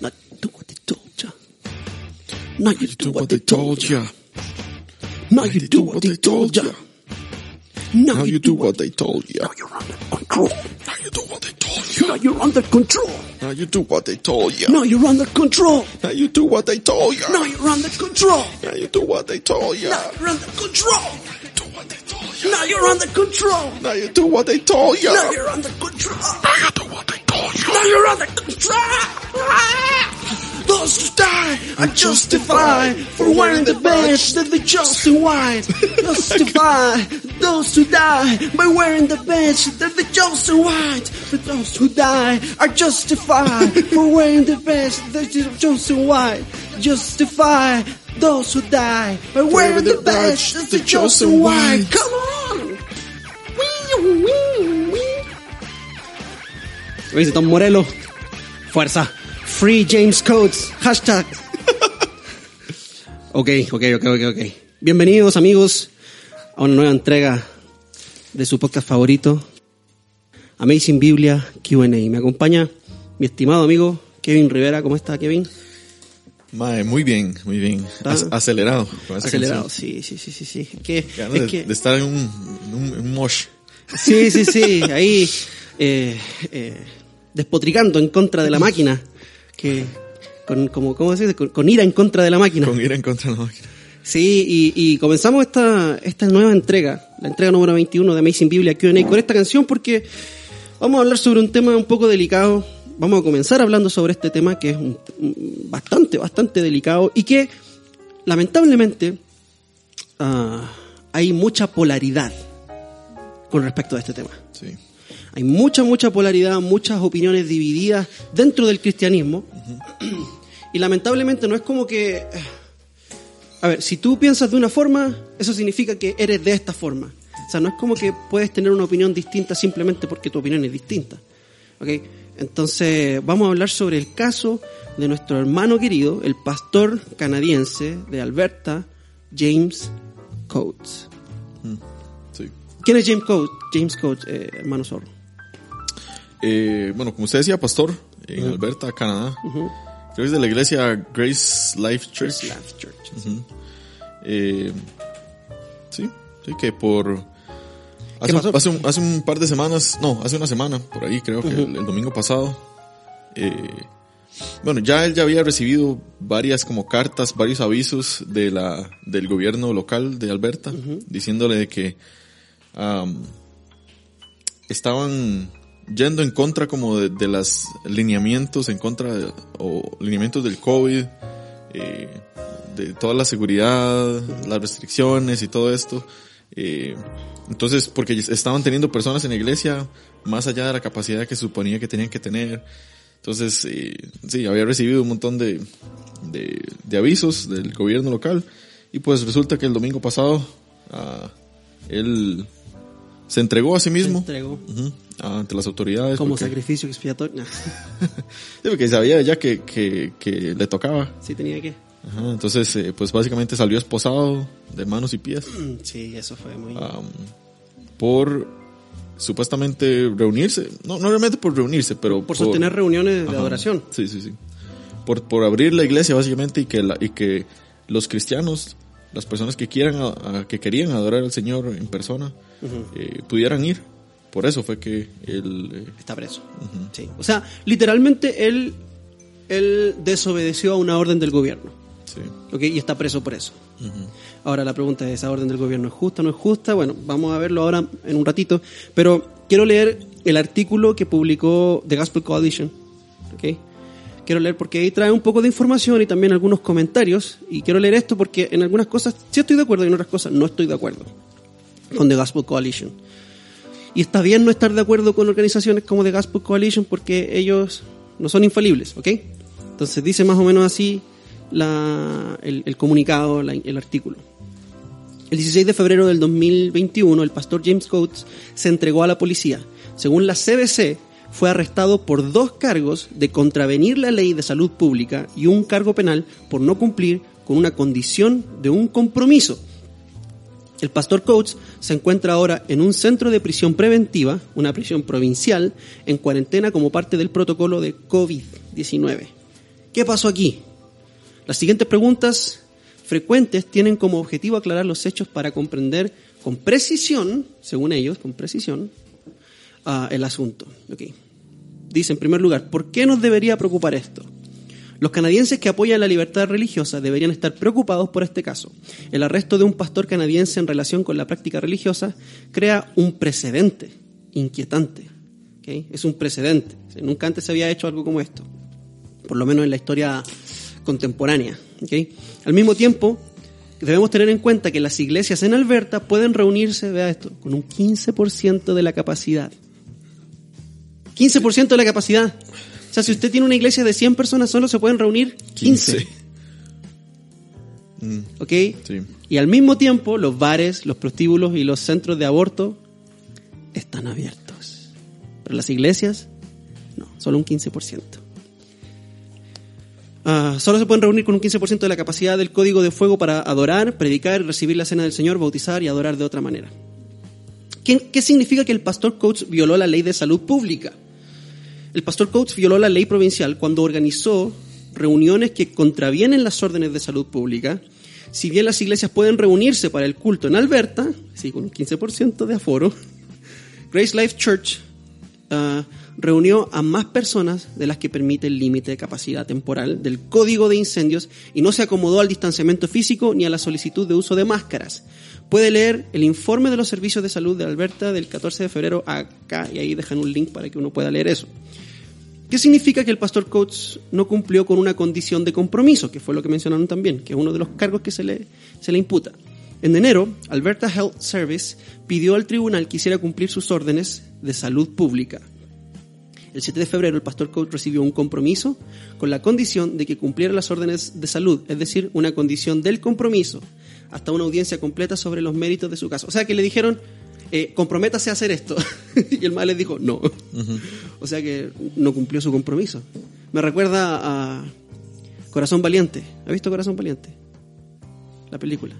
Now you do what they told ya. Now you do what they told ya. Now you do what they told ya. Now you do what they told you. Now you're under control. Now you do what they told you. Now you're under control. Now you do what they told you. Now you're under control. Now you do what they told you. Now you're under control. Now you do what they told you. Now you're under control. Do what they told you. Now you're under control. Now you do what they told you. Now you're under control. Now you do what they told you. Now you're under control. Those who die are justified for wearing the badge that they chose in white. Justify those who die by wearing the badge that they chose in white. But those who die are justified for wearing the badge that they chose in white. Justify those who die by wearing the badge that they chose in white. Come on! Wee, wee, wee. Luis Don Morelo, fuerza. Free James Coates, hashtag. Ok, ok, ok, ok, ok. Bienvenidos amigos a una nueva entrega de su podcast favorito, Amazing Biblia QA. Me acompaña mi estimado amigo Kevin Rivera. ¿Cómo está Kevin? Mae, muy bien, muy bien. ¿Está? Ac- acelerado. con esa Acelerado, canción. sí, sí, sí, sí, sí. Es que, es de, que- de estar en un, en un, en un mosh. Sí, sí, sí, ahí eh, eh, despotricando en contra de la máquina, que con, como, ¿cómo se dice? Con, con ira en contra de la máquina. Con ir en contra de la máquina. Sí, y, y comenzamos esta, esta nueva entrega, la entrega número 21 de Amazing Biblia Q&A con esta canción porque vamos a hablar sobre un tema un poco delicado. Vamos a comenzar hablando sobre este tema que es un- bastante, bastante delicado y que lamentablemente ah, hay mucha polaridad con respecto a este tema. Sí. Hay mucha, mucha polaridad, muchas opiniones divididas dentro del cristianismo. Y lamentablemente no es como que... eh, A ver, si tú piensas de una forma, eso significa que eres de esta forma. O sea, no es como que puedes tener una opinión distinta simplemente porque tu opinión es distinta. ¿Ok? Entonces, vamos a hablar sobre el caso de nuestro hermano querido, el pastor canadiense de Alberta, James Coates. sí. ¿Quién es James Coates, James Coates eh, hermano Zorro? Eh, bueno, como usted decía, pastor, en Alberta, Canadá. Creo que es de la iglesia Grace Life Church. Life Church. Eh, sí, sí, que por... Hace, hace, un, hace un par de semanas, no, hace una semana, por ahí creo que el, el domingo pasado, eh, bueno, ya él ya había recibido varias como cartas, varios avisos de la, del gobierno local de Alberta, diciéndole de que am, estaban yendo en contra como de, de las lineamientos, en contra de, o lineamientos del COVID, eh, de toda la seguridad, las restricciones y todo esto. Eh, entonces, porque estaban teniendo personas en la iglesia más allá de la capacidad que se suponía que tenían que tener. Entonces, eh, sí, había recibido un montón de, de, de avisos del gobierno local y pues resulta que el domingo pasado ah, él se entregó a sí mismo entregó. ujú, ante las autoridades. Como porque- sacrificio expiatorio. Nah, Sí, porque sabía ya que, que, que le tocaba. sí tenía que. Ajá, entonces, eh, pues básicamente salió esposado de manos y pies Mm, Sí, eso fue muy... am, por supuestamente reunirse. No, no realmente por reunirse, pero por sostener reuniones de Ajá, adoración. Sí, sí, sí. Por, por abrir la iglesia básicamente y que, la, y que los cristianos, las personas que quieran, a- a- que querían adorar al Señor en persona, eh, pudieran ir. Por eso fue que él... eh, Está preso. Sí. O sea, literalmente él, él desobedeció a una orden del gobierno. sí. ¿ok? Y está preso por eso. Ahora la pregunta es, ¿esa orden del gobierno es justa o no es justa? Bueno, vamos a verlo ahora en un ratito. Pero quiero leer el artículo que publicó The Gospel Coalition. ¿ok? Quiero leer porque ahí trae un poco de información y también algunos comentarios. Y quiero leer esto porque en algunas cosas sí estoy de acuerdo y en otras cosas no estoy de acuerdo con The Gospel Coalition. Y está bien no estar de acuerdo con organizaciones como The Gospel Coalition porque ellos no son infalibles, ¿ok? Entonces dice más o menos así la- el, el comunicado, la- el artículo. El 16 de febrero del 2021, el pastor James Coates se entregó a la policía. Según la CBC, fue arrestado por dos cargos de contravenir la ley de salud pública y un cargo penal por no cumplir con una condición de un compromiso. El pastor Coates se encuentra ahora en un centro de prisión preventiva, una prisión provincial, en cuarentena como parte del protocolo de COVID-19. ¿Qué pasó aquí? Las siguientes preguntas frecuentes tienen como objetivo aclarar los hechos para comprender con precisión, según ellos, con precisión, uh, el asunto. Okay. Dice, en primer lugar, ¿por qué nos debería preocupar esto? Los canadienses que apoyan la libertad religiosa deberían estar preocupados por este caso. El arresto de un pastor canadiense en relación con la práctica religiosa crea un precedente inquietante. ¿okay? Es un precedente. Nunca antes se había hecho algo como esto, por lo menos en la historia contemporánea. ¿okay? Al mismo tiempo, debemos tener en cuenta que las iglesias en Alberta pueden reunirse, vea esto, con un 15% de la capacidad. 15% de la capacidad. O sea, si usted tiene una iglesia de 100 personas, solo se pueden reunir 15. 15. Mm, ¿Ok? sí. Y al mismo tiempo, los bares, los prostíbulos y los centros de aborto están abiertos. Pero las iglesias, no, solo un 15%. Ah, solo se pueden reunir con un 15% de la capacidad del código de fuego para adorar, predicar, recibir la cena del Señor, bautizar y adorar de otra manera. ¿Qué, qué significa que el pastor Coates violó la ley de salud pública? El pastor Coates violó la ley provincial cuando organizó reuniones que contravienen las órdenes de salud pública. Si bien las iglesias pueden reunirse para el culto en Alberta, sí, con un 15% de aforo, Grace Life Church uh, reunió a más personas de las que permite el límite de capacidad temporal del código de incendios y no se acomodó al distanciamiento físico ni a la solicitud de uso de máscaras. Puede leer el informe de los servicios de salud de Alberta del 14 de febrero acá y ahí dejan un link para que uno pueda leer eso. ¿Qué significa que el pastor Coates no cumplió con una condición de compromiso, que fue lo que mencionaron también, que es uno de los cargos que se le, se le imputa? En enero, Alberta Health Service pidió al tribunal que hiciera cumplir sus órdenes de salud pública. El 7 de febrero, el pastor Coates recibió un compromiso con la condición de que cumpliera las órdenes de salud, es decir, una condición del compromiso, hasta una audiencia completa sobre los méritos de su caso. O sea que le dijeron, eh, comprométase a hacer esto. y el mal les dijo, no. O sea que no cumplió su compromiso. Me recuerda a Corazón Valiente. ¿Ha visto Corazón Valiente? La película.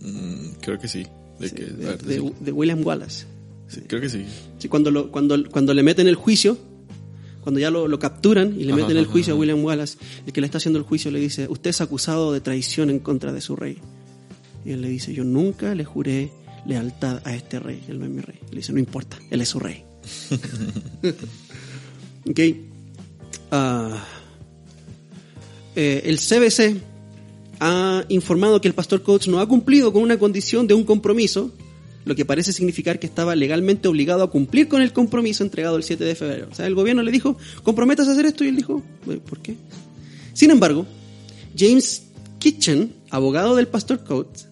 Mm, creo que sí. De, Sí, que- de- a ver, de- sí. de William Wallace. Sí, creo que sí. Sí, cuando, lo, cuando, cuando le meten el juicio, cuando ya lo, lo capturan y le Ajá, meten el ajá, juicio a. William Wallace, el que le está haciendo el juicio le dice, usted es acusado de traición en contra de su rey. Y él le dice, yo nunca le juré lealtad a este rey, él no es mi rey. Le dice, no importa, él es su rey. ok. Ah, eh, el CBC ha informado que el pastor Coates no ha cumplido con una condición de un compromiso, lo que parece significar que estaba legalmente obligado a cumplir con el compromiso entregado el 7 de febrero. O sea, el gobierno le dijo, comprometas a hacer esto, y él dijo, "Eh, ¿por qué? Sin embargo, James Kitchen, abogado del pastor Coates,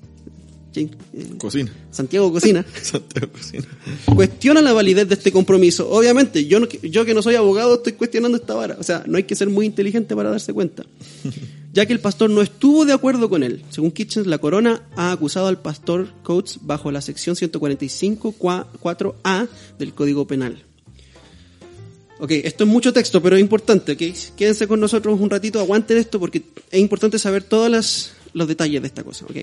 James- eh, Cocina. Santiago Cocina, Santiago Cocina. cuestiona la validez de este compromiso. Obviamente, yo, no- yo que no soy abogado estoy cuestionando esta vara. O sea, no hay que ser muy inteligente para darse cuenta. Ya que el pastor no estuvo de acuerdo con él. Según Kitchens, la corona ha acusado al pastor Coates bajo la sección 145 4A del Código Penal. Ok, esto es mucho texto, pero es importante, ¿ok? Quédense con nosotros un ratito, aguanten esto porque es importante saber todos los detalles de esta cosa, ¿ok?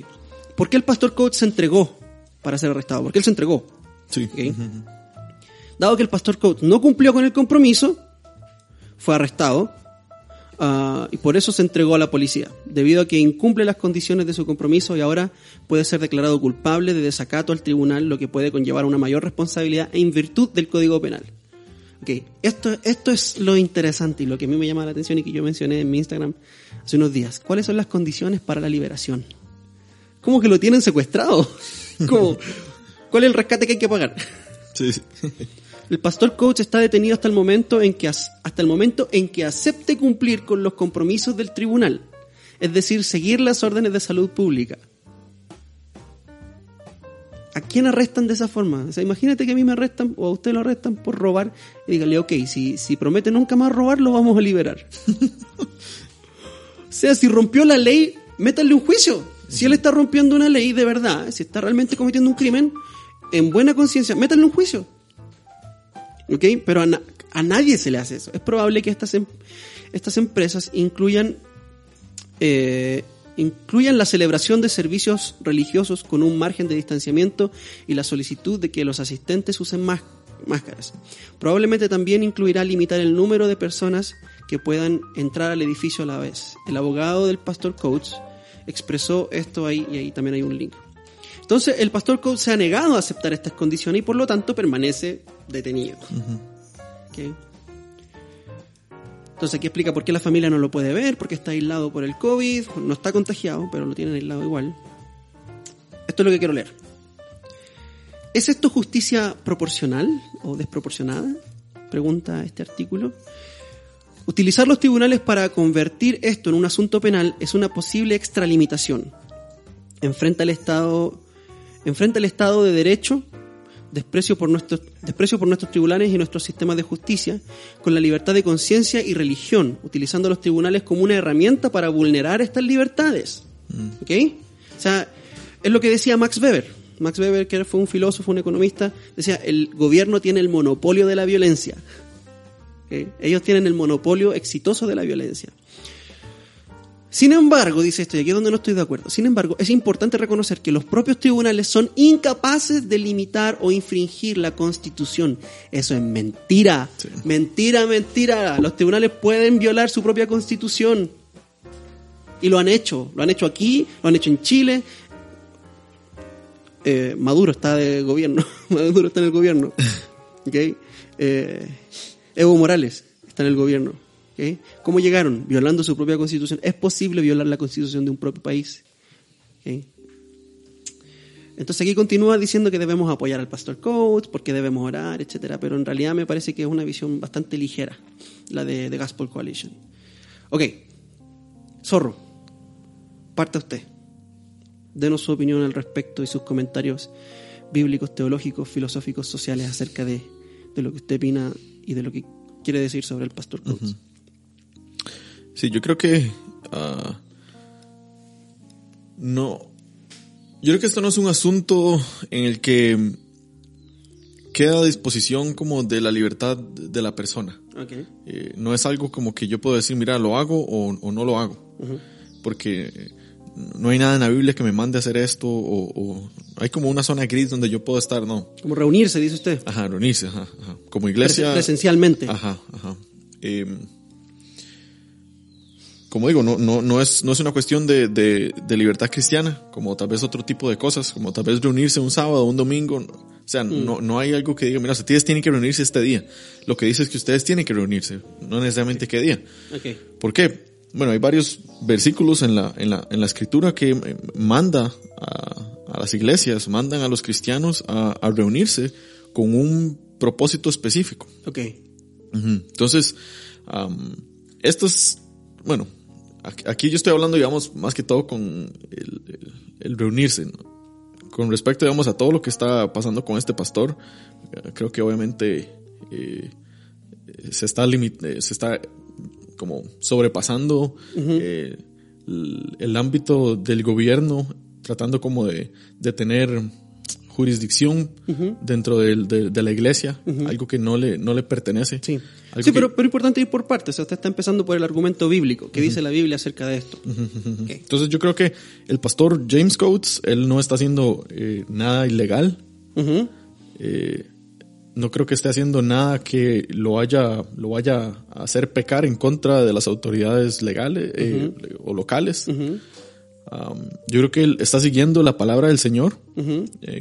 ¿Por qué el pastor Coates se entregó para ser arrestado? ¿Por qué él se entregó? Sí. Ok. Dado que el pastor Coates no cumplió con el compromiso, fue arrestado ah, y por eso se entregó a la policía, debido a que incumple las condiciones de su compromiso y ahora puede ser declarado culpable de desacato al tribunal, lo que puede conllevar una mayor responsabilidad en virtud del Código Penal. Ok, esto, esto es lo interesante y lo que a mí me llama la atención y que yo mencioné en mi Instagram hace unos días. ¿Cuáles son las condiciones para la liberación? ¿Cómo que lo tienen secuestrado? ¿Cómo? ¿Cuál es el rescate que hay que pagar? Sí, sí. El pastor coach está detenido hasta el momento en que as- hasta el momento en que acepte cumplir con los compromisos del tribunal, es decir, seguir las órdenes de salud pública. ¿A quién arrestan de esa forma? O sea, imagínate que a mí me arrestan o a usted lo arrestan por robar y dígale, ok, si, si promete nunca más robar, lo vamos a liberar. o sea, si rompió la ley, métanle un juicio. Si él está rompiendo una ley de verdad, si está realmente cometiendo un crimen, en buena conciencia, métanle un juicio. ¿Ok? Pero a, na- a nadie se le hace eso. Es probable que estas, em- estas empresas incluyan, eh, incluyan la celebración de servicios religiosos con un margen de distanciamiento y la solicitud de que los asistentes usen más, máscaras. Probablemente también incluirá limitar el número de personas que puedan entrar al edificio a la vez. El abogado del pastor Coates expresó esto ahí y ahí también hay un link. Entonces el pastor Coates se ha negado a aceptar estas condiciones y por lo tanto permanece detenido. ¿Ok? Entonces aquí explica por qué la familia no lo puede ver, porque está aislado por el COVID, no está contagiado, pero lo tienen aislado igual. Esto es lo que quiero leer. ¿Es esto justicia proporcional o desproporcionada? Pregunta este artículo. Utilizar los tribunales para convertir esto en un asunto penal es una posible extralimitación. Enfrenta al Estado, enfrenta al Estado de Derecho desprecio por, nuestros, desprecio por nuestros tribunales y nuestros sistemas de justicia, con la libertad de conciencia y religión, utilizando los tribunales como una herramienta para vulnerar estas libertades. Mm. ¿Ok? O sea, es lo que decía Max Weber. Max Weber, que fue un filósofo, un economista, decía, el gobierno tiene el monopolio de la violencia. Ellos tienen el monopolio exitoso de la violencia. Sin embargo, dice esto, y aquí es donde no estoy de acuerdo, sin embargo, es importante reconocer que los propios tribunales son incapaces de limitar o infringir la constitución. Eso es mentira. Mentira, mentira. Los tribunales pueden violar su propia constitución. Y lo han hecho. Lo han hecho aquí, lo han hecho en Chile. Eh, Maduro está de gobierno. Maduro está en el gobierno. ¿Okay? Eh, Evo Morales está en el gobierno. ¿Cómo llegaron? Violando su propia constitución. ¿Es posible violar la constitución de un propio país? Entonces aquí continúa diciendo que debemos apoyar al pastor Coates, porque debemos orar, etcétera, pero en realidad me parece que es una visión bastante ligera, la de, de Gospel Coalition. Ok, Zorro, parte usted. Denos su opinión al respecto y sus comentarios bíblicos, teológicos, filosóficos, sociales acerca de, de lo que usted opina y de lo que quiere decir sobre el pastor Coates. Sí, yo creo que ah, no. Yo creo que esto no es un asunto en el que queda a disposición como de la libertad de la persona. Eh, no es algo como que yo puedo decir, mira, lo hago o, no lo hago. Porque no hay nada en la Biblia que me mande a hacer esto o, hay como una zona gris donde yo puedo estar, no. Como reunirse, dice usted. Ajá, reunirse, ajá, Como iglesia. Presencialmente. Ajá, ajá. Eh, como digo, no, no, no, es, no es una cuestión de, de, de, libertad cristiana, como tal vez otro tipo de cosas, como tal vez reunirse un sábado, un domingo. O sea, mm. no, no hay algo que diga, mira, ustedes tienen que reunirse este día. Lo que dice es que ustedes tienen que reunirse, no necesariamente qué día. Okay. ¿Por qué? Bueno, hay varios versículos en la, en la, en la escritura que eh, manda a, a las iglesias, mandan a los cristianos a, a reunirse con un propósito específico. Ok. Entonces, um, esto es, bueno, Aquí yo estoy hablando, digamos, más que todo con el, reunirse. Con respecto, digamos, a todo lo que está pasando con este pastor, eh, creo que obviamente eh, se está eh, se está como sobrepasando el, el, ámbito del gobierno, tratando como de, de tener jurisdicción dentro de, de, la iglesia, algo que no le, no le pertenece. Sí, sí pero, pero importante ir por partes. usted está empezando por el argumento bíblico. ¿Qué dice la Biblia acerca de esto? Entonces yo creo que el pastor James Coates, él no está haciendo eh, nada ilegal. Eh, no creo que esté haciendo nada que lo vaya, lo vaya a hacer pecar en contra de las autoridades legales eh, o locales yo creo que él está siguiendo la palabra del Señor,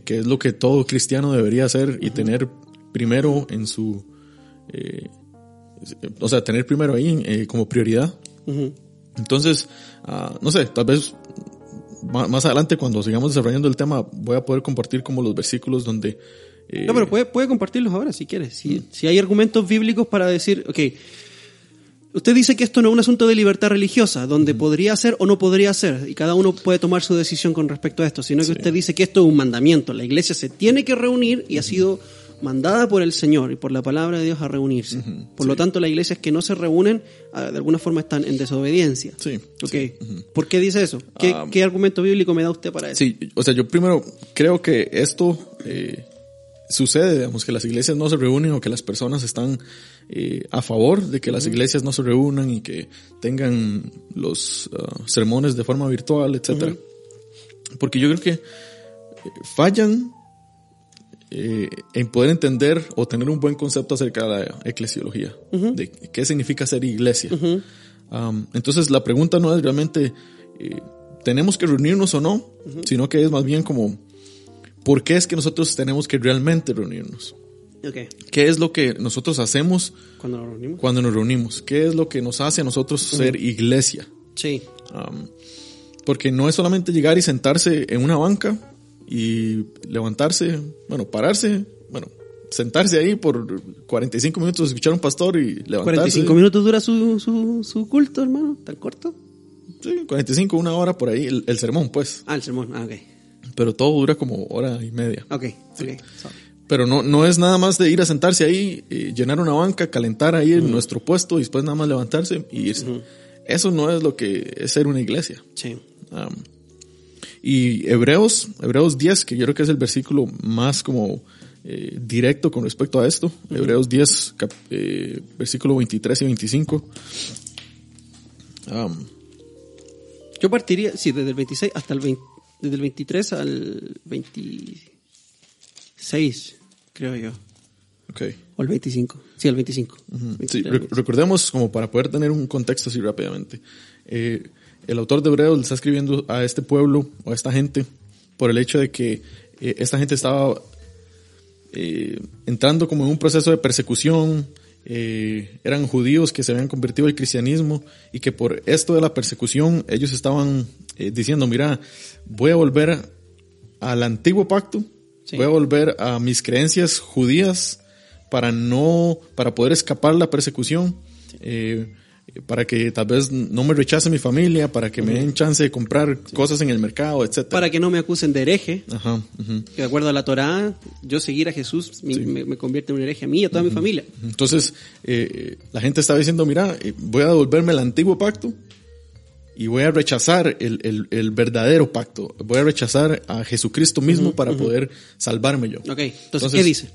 que es lo que todo cristiano debería hacer y tener primero en su, eh, o sea, tener primero ahí eh, como prioridad. Entonces, ah, no sé, tal vez más, adelante cuando sigamos desarrollando el tema voy a poder compartir como los versículos donde... no, pero puede, puede compartirlos ahora si quieres. Si, si hay argumentos bíblicos para decir, ok, Usted dice que esto no es un asunto de libertad religiosa, donde podría ser o no podría ser, y cada uno puede tomar su decisión con respecto a esto, sino que usted dice que esto es un mandamiento. La iglesia se tiene que reunir y ha sido mandada por el Señor y por la palabra de Dios a reunirse. Por lo tanto, las iglesias que no se reúnen, ah, de alguna forma están en desobediencia. Sí. Okay. ¿Por qué dice eso? ¿Qué, ah, ¿Qué, argumento bíblico me da usted para eso? Sí, o sea, yo primero creo que esto eh, sucede, digamos, que las iglesias no se reúnen o que las personas están eh, a favor de que las iglesias no se reúnan y que tengan los uh, sermones de forma virtual, etcétera. Porque yo creo que eh, fallan eh, en poder entender o tener un buen concepto acerca de la eclesiología, de qué significa ser iglesia. Um, entonces la pregunta no es realmente eh, tenemos que reunirnos o no, sino que es más bien como ¿por qué es que nosotros tenemos que realmente reunirnos? Okay. ¿Qué es lo que nosotros hacemos cuando nos reunimos? Cuando nos reunimos. ¿Qué es lo que nos hace a nosotros ser iglesia? Sí. Um, porque no es solamente llegar y sentarse en una banca y levantarse, bueno, pararse, bueno, sentarse ahí por 45 minutos, escuchar a un pastor y levantarse. 45 minutos dura su, su, su culto, hermano, tan corto. Sí, 45, una hora por ahí, el, sermón, pues. Ah, el sermón, ah, ok. Pero todo dura como hora y media. Ok, ok. Pero no, no es nada más de ir a sentarse ahí, y llenar una banca, calentar ahí en nuestro puesto y después nada más levantarse y irse. Eso no es lo que es ser una iglesia. Sí. Um, y Hebreos, Hebreos 10, que yo creo que es el versículo más como eh, directo con respecto a esto. Hebreos 10, eh, versículo 23 y 25. Um, yo partiría, sí, desde el 26 hasta el 20, desde el 23 al 26, creo yo. Okay. O el 25. Sí, el 25. sí, recordemos, como para poder tener un contexto así rápidamente. Eh, el autor de Hebreos le está escribiendo a este pueblo o a esta gente por el hecho de que eh, esta gente estaba eh, entrando como en un proceso de persecución, eh, eran judíos que se habían convertido al cristianismo y que por esto de la persecución ellos estaban diciendo, mira, voy a volver al antiguo pacto, voy a volver a mis creencias judías para no, para poder escapar la persecución para que tal vez no me rechace mi familia, para que me den chance de comprar cosas en el mercado, etc. Para que no me acusen de hereje. Ajá, Que de acuerdo a la Torá, yo seguir a Jesús me, convierte en un hereje a mí y a toda mi familia. Entonces, eh, la gente estaba diciendo, mira, eh, voy a devolverme al antiguo pacto y voy a rechazar el, el, verdadero pacto. Voy a rechazar a Jesucristo mismo para poder salvarme yo. Ok, entonces, ¿qué dice?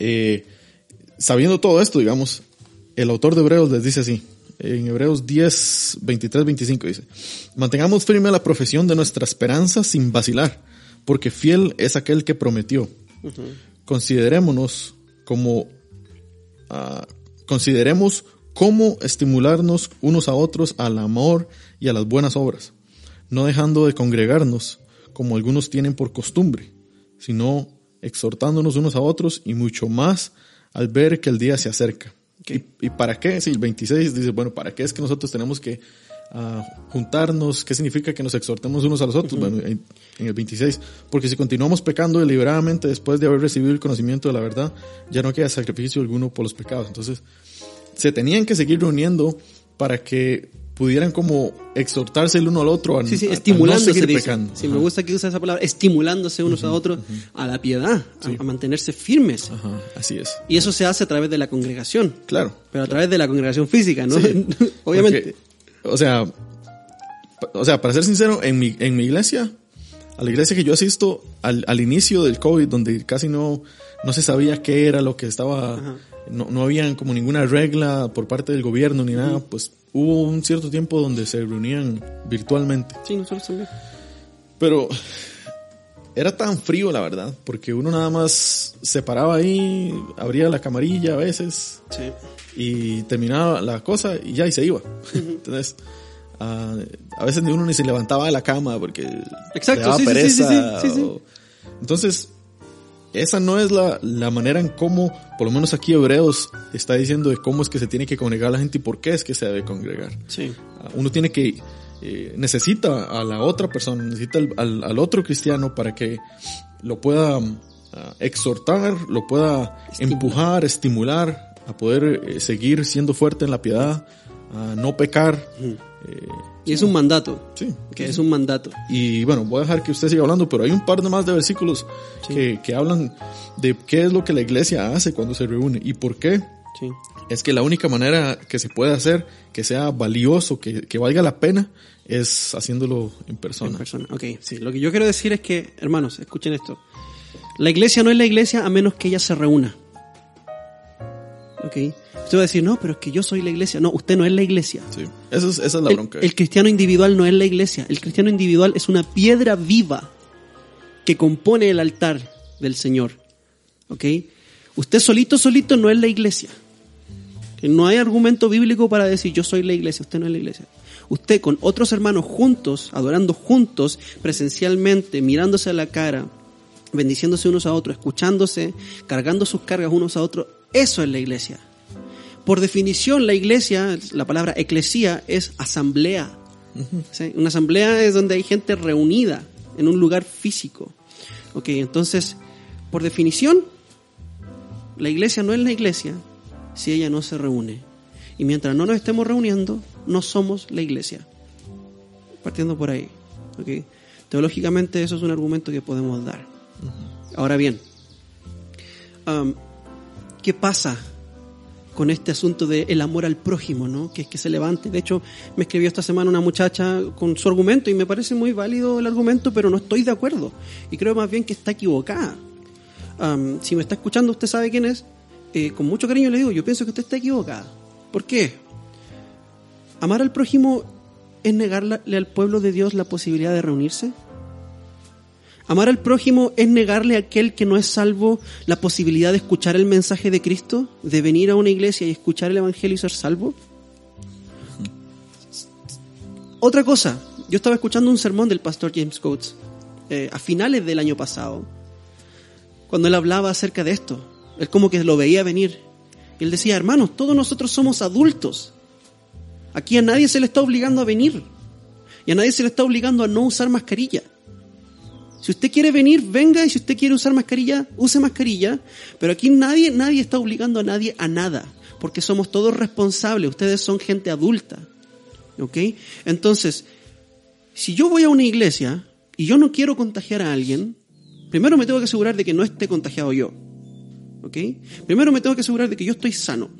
Eh, sabiendo todo esto, digamos, el autor de Hebreos les dice así, en Hebreos 10, 23, 25 dice, mantengamos firme la profesión de nuestra esperanza sin vacilar, porque fiel es aquel que prometió. Considerémonos como, ah, consideremos cómo estimularnos unos a otros al amor y a las buenas obras, no dejando de congregarnos como algunos tienen por costumbre, sino exhortándonos unos a otros y mucho más al ver que el día se acerca. ¿Y, para qué? Si el 26 dice, bueno, ¿para qué es que nosotros tenemos que uh, juntarnos? ¿Qué significa que nos exhortemos unos a los otros? Bueno, en, el 26, porque si continuamos pecando deliberadamente después de haber recibido el conocimiento de la verdad, ya no queda sacrificio alguno por los pecados. Entonces, se tenían que seguir reuniendo para que pudieran como exhortarse el uno al otro a, sí, sí, estimulándose, seguir pecando. Sí, me gusta que usa esa palabra, estimulándose unos a otros a la piedad, a, mantenerse firmes. Ajá, así es. Y eso se hace a través de la congregación. Claro. Pero a través de la congregación física, ¿no? Obviamente. o sea, o sea, para ser sincero, en mi, en mi iglesia, a la iglesia que yo asisto, al, al inicio del COVID, donde casi no, no se sabía qué era lo que estaba, no, no había como ninguna regla por parte del gobierno ni nada, pues hubo un cierto tiempo donde se reunían virtualmente. Sí, nosotros también. Pero era tan frío, la verdad, porque uno nada más se paraba ahí, abría la camarilla a veces sí. y terminaba la cosa y ya y se iba. Entonces, uh, a veces ni uno ni se levantaba de la cama porque Exacto, le daba sí, pereza. Sí, sí, Entonces, esa no es la, la, manera en cómo, por lo menos aquí Hebreos está diciendo de cómo es que se tiene que congregar la gente y por qué es que se debe congregar. Sí. Ah, uno tiene que, eh, necesita a la otra persona, necesita al, al, otro cristiano para que lo pueda ah, exhortar, lo pueda empujar, estimular a poder eh, seguir siendo fuerte en la piedad, a no pecar. Eh, y es un mandato. Sí. Que es un mandato. Y bueno, voy a dejar que usted siga hablando, pero hay un par de más de versículos que, que, hablan de qué es lo que la iglesia hace cuando se reúne y por qué. Sí. Es que la única manera que se puede hacer que sea valioso, que, que valga la pena, es haciéndolo en persona. En persona, ok. Sí, lo que yo quiero decir es que, hermanos, escuchen esto. La iglesia no es la iglesia a menos que ella se reúna. ¿ok? Usted va a decir, no, pero es que yo soy la iglesia. No, usted no es la iglesia. Sí, Eso es, esa es la bronca. El, cristiano individual no es la iglesia. El cristiano individual es una piedra viva que compone el altar del Señor. ¿Ok? Usted solito, solito no es la iglesia. No hay argumento bíblico para decir yo soy la iglesia, usted no es la iglesia. Usted con otros hermanos juntos, adorando juntos, presencialmente, mirándose a la cara, bendiciéndose unos a otros, escuchándose, cargando sus cargas unos a otros, eso es la iglesia. Por definición, la iglesia, la palabra eclesía, es asamblea. Una asamblea es donde hay gente reunida en un lugar físico. Ok, entonces, por definición, la iglesia no es la iglesia si ella no se reúne. Y mientras no nos estemos reuniendo, no somos la iglesia. Partiendo por ahí. ¿okay? Teológicamente eso es un argumento que podemos dar. Ahora bien, um, ¿qué pasa con este asunto del amor al prójimo, ¿no? Que es que se levante. De hecho, me escribió esta semana una muchacha con su argumento y me parece muy válido el argumento, pero no estoy de acuerdo. Y creo más bien que está equivocada. Um, si me está escuchando, usted sabe quién es. Eh, con mucho cariño le digo, yo pienso que usted está equivocada. ¿Por qué? Amar al prójimo es negarle al pueblo de Dios la posibilidad de reunirse. Amar al prójimo es negarle a aquel que no es salvo la posibilidad de escuchar el mensaje de Cristo, de venir a una iglesia y escuchar el Evangelio y ser salvo. Otra cosa, yo estaba escuchando un sermón del pastor James Coates eh, a finales del año pasado, cuando él hablaba acerca de esto. Él como que lo veía venir. Y él decía, hermanos, todos nosotros somos adultos. Aquí a nadie se le está obligando a venir. Y a nadie se le está obligando a no usar mascarilla. Si usted quiere venir, venga y si usted quiere usar mascarilla, use mascarilla. Pero aquí nadie, nadie está obligando a nadie a nada. Porque somos todos responsables. Ustedes son gente adulta. ¿Ok? Entonces, si yo voy a una iglesia y yo no quiero contagiar a alguien, primero me tengo que asegurar de que no esté contagiado yo. ¿Ok? Primero me tengo que asegurar de que yo estoy sano.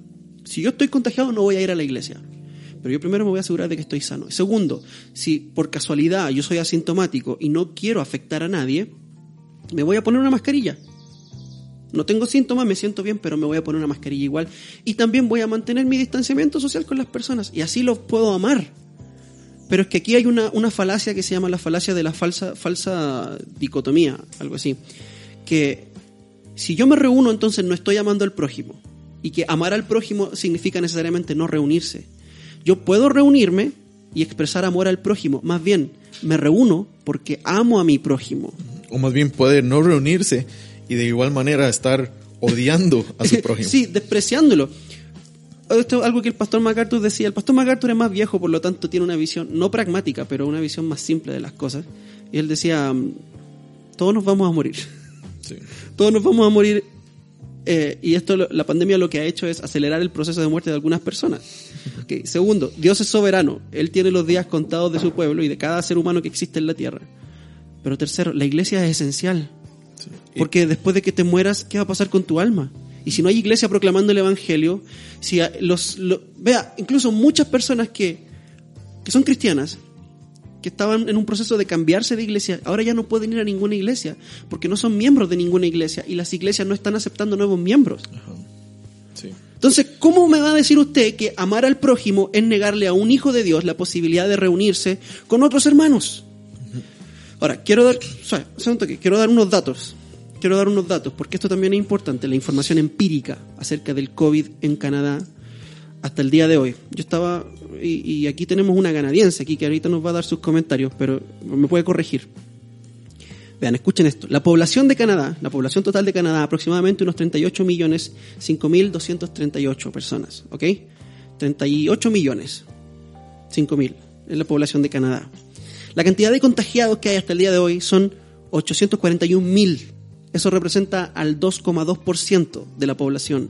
Si yo estoy contagiado no voy a ir a la iglesia. Pero yo primero me voy a asegurar de que estoy sano. Segundo, si por casualidad yo soy asintomático y no quiero afectar a nadie, me voy a poner una mascarilla. No tengo síntomas, me siento bien, pero me voy a poner una mascarilla igual. Y también voy a mantener mi distanciamiento social con las personas. Y así los puedo amar. Pero es que aquí hay una, una falacia que se llama la falacia de la falsa, falsa dicotomía, algo así. Que si yo me reúno, entonces no estoy amando al prójimo. Y que amar al prójimo significa necesariamente no reunirse. Yo puedo reunirme y expresar amor al prójimo. Más bien, me reúno porque amo a mi prójimo. O más bien puede no reunirse y de igual manera estar odiando a su prójimo. sí, despreciándolo. Esto es algo que el pastor MacArthur decía. El pastor MacArthur es más viejo, por lo tanto tiene una visión, no pragmática, pero una visión más simple de las cosas. Y él decía, mm, todos nos vamos a morir. Sí. Todos nos vamos a morir. Eh, y esto, la pandemia lo que ha hecho es acelerar el proceso de muerte de algunas personas. Segundo, Dios es soberano. Él tiene los días contados de su pueblo y de cada ser humano que existe en la tierra. Pero tercero, la iglesia es esencial. Porque después de que te mueras, ¿qué va a pasar con tu alma? Y si no hay iglesia proclamando el evangelio, si los, vea, incluso muchas personas que, que son cristianas, que estaban en un proceso de cambiarse de iglesia, ahora ya no pueden ir a ninguna iglesia, porque no son miembros de ninguna iglesia y las iglesias no están aceptando nuevos miembros. Entonces, ¿cómo me va a decir usted que amar al prójimo es negarle a un hijo de Dios la posibilidad de reunirse con otros hermanos? Ahora, quiero dar, quiero dar unos datos. Quiero dar unos datos, porque esto también es importante, la información empírica acerca del COVID en Canadá hasta el día de hoy. Yo estaba, y, aquí tenemos una canadiense aquí que ahorita nos va a dar sus comentarios, pero me puede corregir. Vean, escuchen esto. La población de Canadá, la población total de Canadá, aproximadamente unos 38 millones, 5.238 personas, ¿ok? 38 millones, 5.000 es la población de Canadá. La cantidad de contagiados que hay hasta el día de hoy son 841.000. Eso representa al 2,2% de la población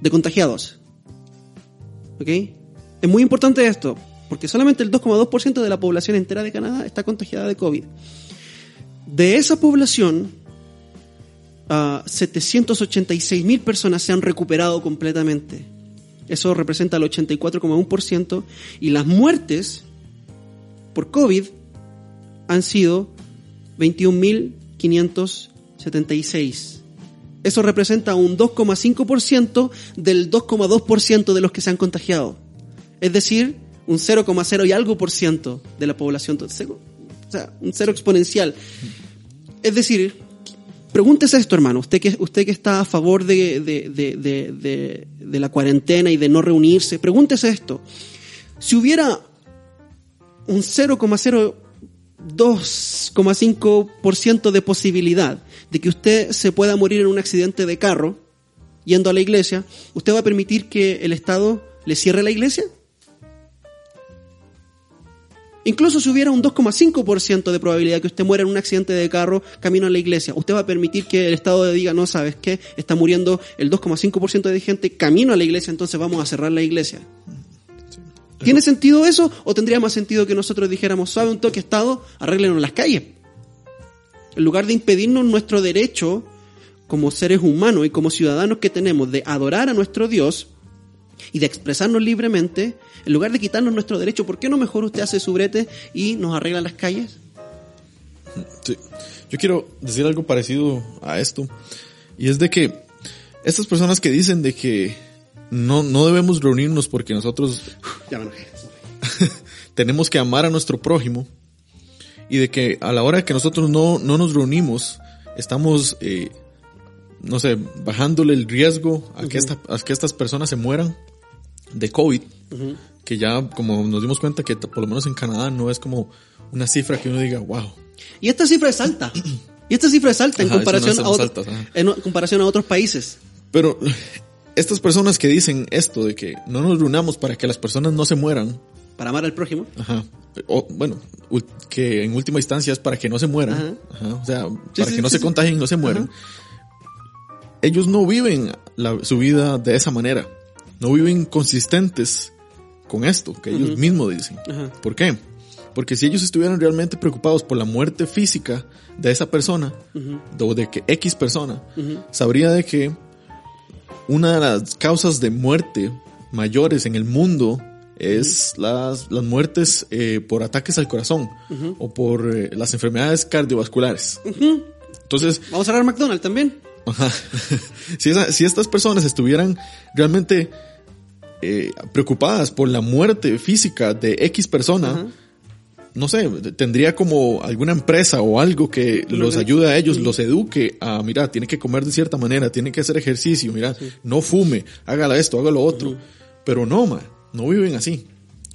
de contagiados. ¿Ok? Es muy importante esto, porque solamente el 2,2% de la población entera de Canadá está contagiada de COVID. De esa población, uh, ah, 786 mil personas se han recuperado completamente. Eso representa el 84,1%. Y las muertes por COVID han sido 21.576. Eso representa un 2,5% del 2,2% de los que se han contagiado. Es decir, un 0,0 y algo por ciento de la población. O sea, un cero exponencial. Es decir, pregúntese esto, hermano. Usted que, usted que está a favor de, de, de, de, la cuarentena y de no reunirse, pregúntese esto. Si hubiera un 0,02,5% de posibilidad de que usted se pueda morir en un accidente de carro yendo a la iglesia, ¿usted va a permitir que el Estado le cierre la iglesia? Incluso si hubiera un 2,5% de probabilidad que usted muera en un accidente de carro camino a la iglesia, ¿usted va a permitir que el Estado diga, no, sabes qué, está muriendo el 2,5% de gente camino a la iglesia, entonces vamos a cerrar la iglesia? ¿Tiene sentido eso o tendría más sentido que nosotros dijéramos, suave un toque Estado, arréglenos las calles? En lugar de impedirnos nuestro derecho como seres humanos y como ciudadanos que tenemos de adorar a nuestro Dios y de expresarnos libremente, en lugar de quitarnos nuestro derecho, ¿por qué no mejor usted hace su brete y nos arregla las calles? Sí. Yo quiero decir algo parecido a esto. Y es de que estas personas que dicen de que no, no debemos reunirnos porque nosotros Ya me enojé. tenemos que amar a nuestro prójimo y de que a la hora que nosotros no, no nos reunimos, estamos, eh, no sé, bajándole el riesgo a, que esta- a que estas personas se mueran de COVID, que ya como nos dimos cuenta que por lo menos en Canadá no es como una cifra que uno diga, wow. Y esta cifra es alta. Y esta cifra es alta en Ajá, comparación, a otro- altas, en comparación a otros países. Pero estas personas que dicen esto de que no nos reunamos para que las personas no se mueran, Para amar al prójimo. Ajá. O, bueno, que en última instancia es para que no se mueran. Ajá. O sea, para sí, que no sí, se contagien y no se mueran. Ellos no viven la- su vida de esa manera. No viven consistentes con esto que ellos mismos dicen. Ajá. ¿Por qué? Porque si ellos estuvieran realmente preocupados por la muerte física de esa persona, o de que X persona, sabría de que una de las causas de muerte mayores en el mundo es las, las muertes eh, por ataques al corazón o por eh, las enfermedades cardiovasculares. Entonces, Vamos a hablar McDonald's también. Ajá. si, esa- si estas personas estuvieran realmente eh, preocupadas por la muerte física de X persona. No sé, tendría como alguna empresa o algo que los ayude a ellos, los eduque a, mira, tiene que comer de cierta manera, tiene que hacer ejercicio, mira, no fume, hágala esto, haga lo otro. Pero no, ma, no viven así.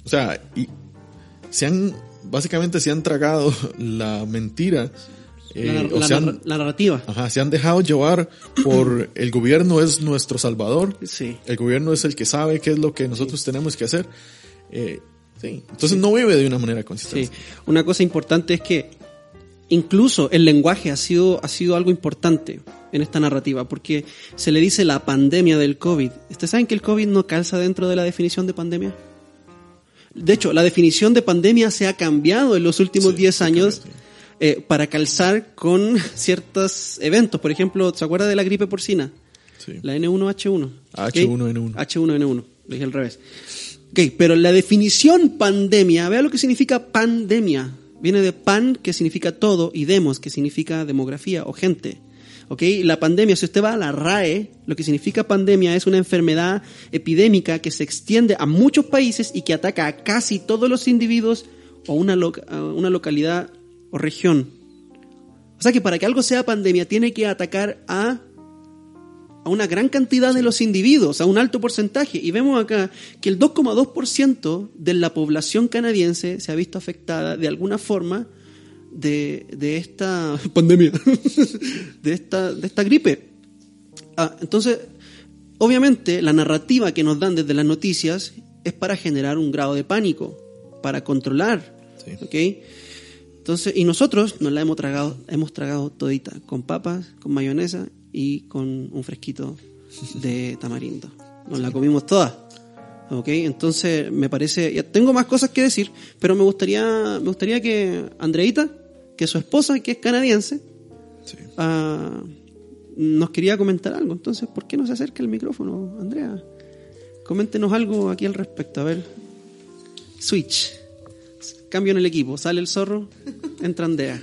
O sea, y se han, básicamente se han tragado la mentira. eh, la, o la- se han- la- la narrativa. Ajá, se han dejado llevar por el gobierno es nuestro salvador. Sí. El gobierno es el que sabe qué es lo que nosotros tenemos que hacer. Eh, sí. Entonces no vive de una manera consistente. Sí. Una cosa importante es que incluso el lenguaje ha sido, ha sido algo importante en esta narrativa, porque se le dice la pandemia del COVID. ¿Ustedes saben que el COVID no calza dentro de la definición de pandemia? De hecho, la definición de pandemia se ha cambiado en los últimos Sí, 10 se años eh, para calzar con ciertos eventos. Por ejemplo, ¿se acuerda de la gripe porcina? Sí. La N1H1. H1N1. H1N1, lo dije al revés. Ok, pero la definición pandemia, vea lo que significa pandemia. Viene de pan, que significa todo, y demos, que significa demografía o gente. Ok, la pandemia, si usted va a la RAE, lo que significa pandemia es una enfermedad epidémica que se extiende a muchos países y que ataca a casi todos los individuos o una, una localidad o región. O sea que para que algo sea pandemia tiene que atacar a a una gran cantidad de los individuos, a un alto porcentaje. Y vemos acá que el 2,2% de la población canadiense se ha visto afectada de alguna forma de, de esta pandemia, de esta, de esta gripe. Ah, entonces, obviamente, la narrativa que nos dan desde las noticias es para generar un grado de pánico, para controlar. Entonces, y nosotros nos la hemos tragado, hemos tragado todita, con papas, con mayonesa y con un fresquito de tamarindo. Nos la comimos toda. ¿Ok? Entonces, me parece, ya tengo más cosas que decir, pero me gustaría, me gustaría que Andreita, que su esposa, que es canadiense, Sí. ah, nos quería comentar algo. Entonces, ¿por qué no se acerca el micrófono, Andrea? Coméntenos algo aquí al respecto. A ver. Switch. Cambio en el equipo. Sale el zorro, entra Andrea.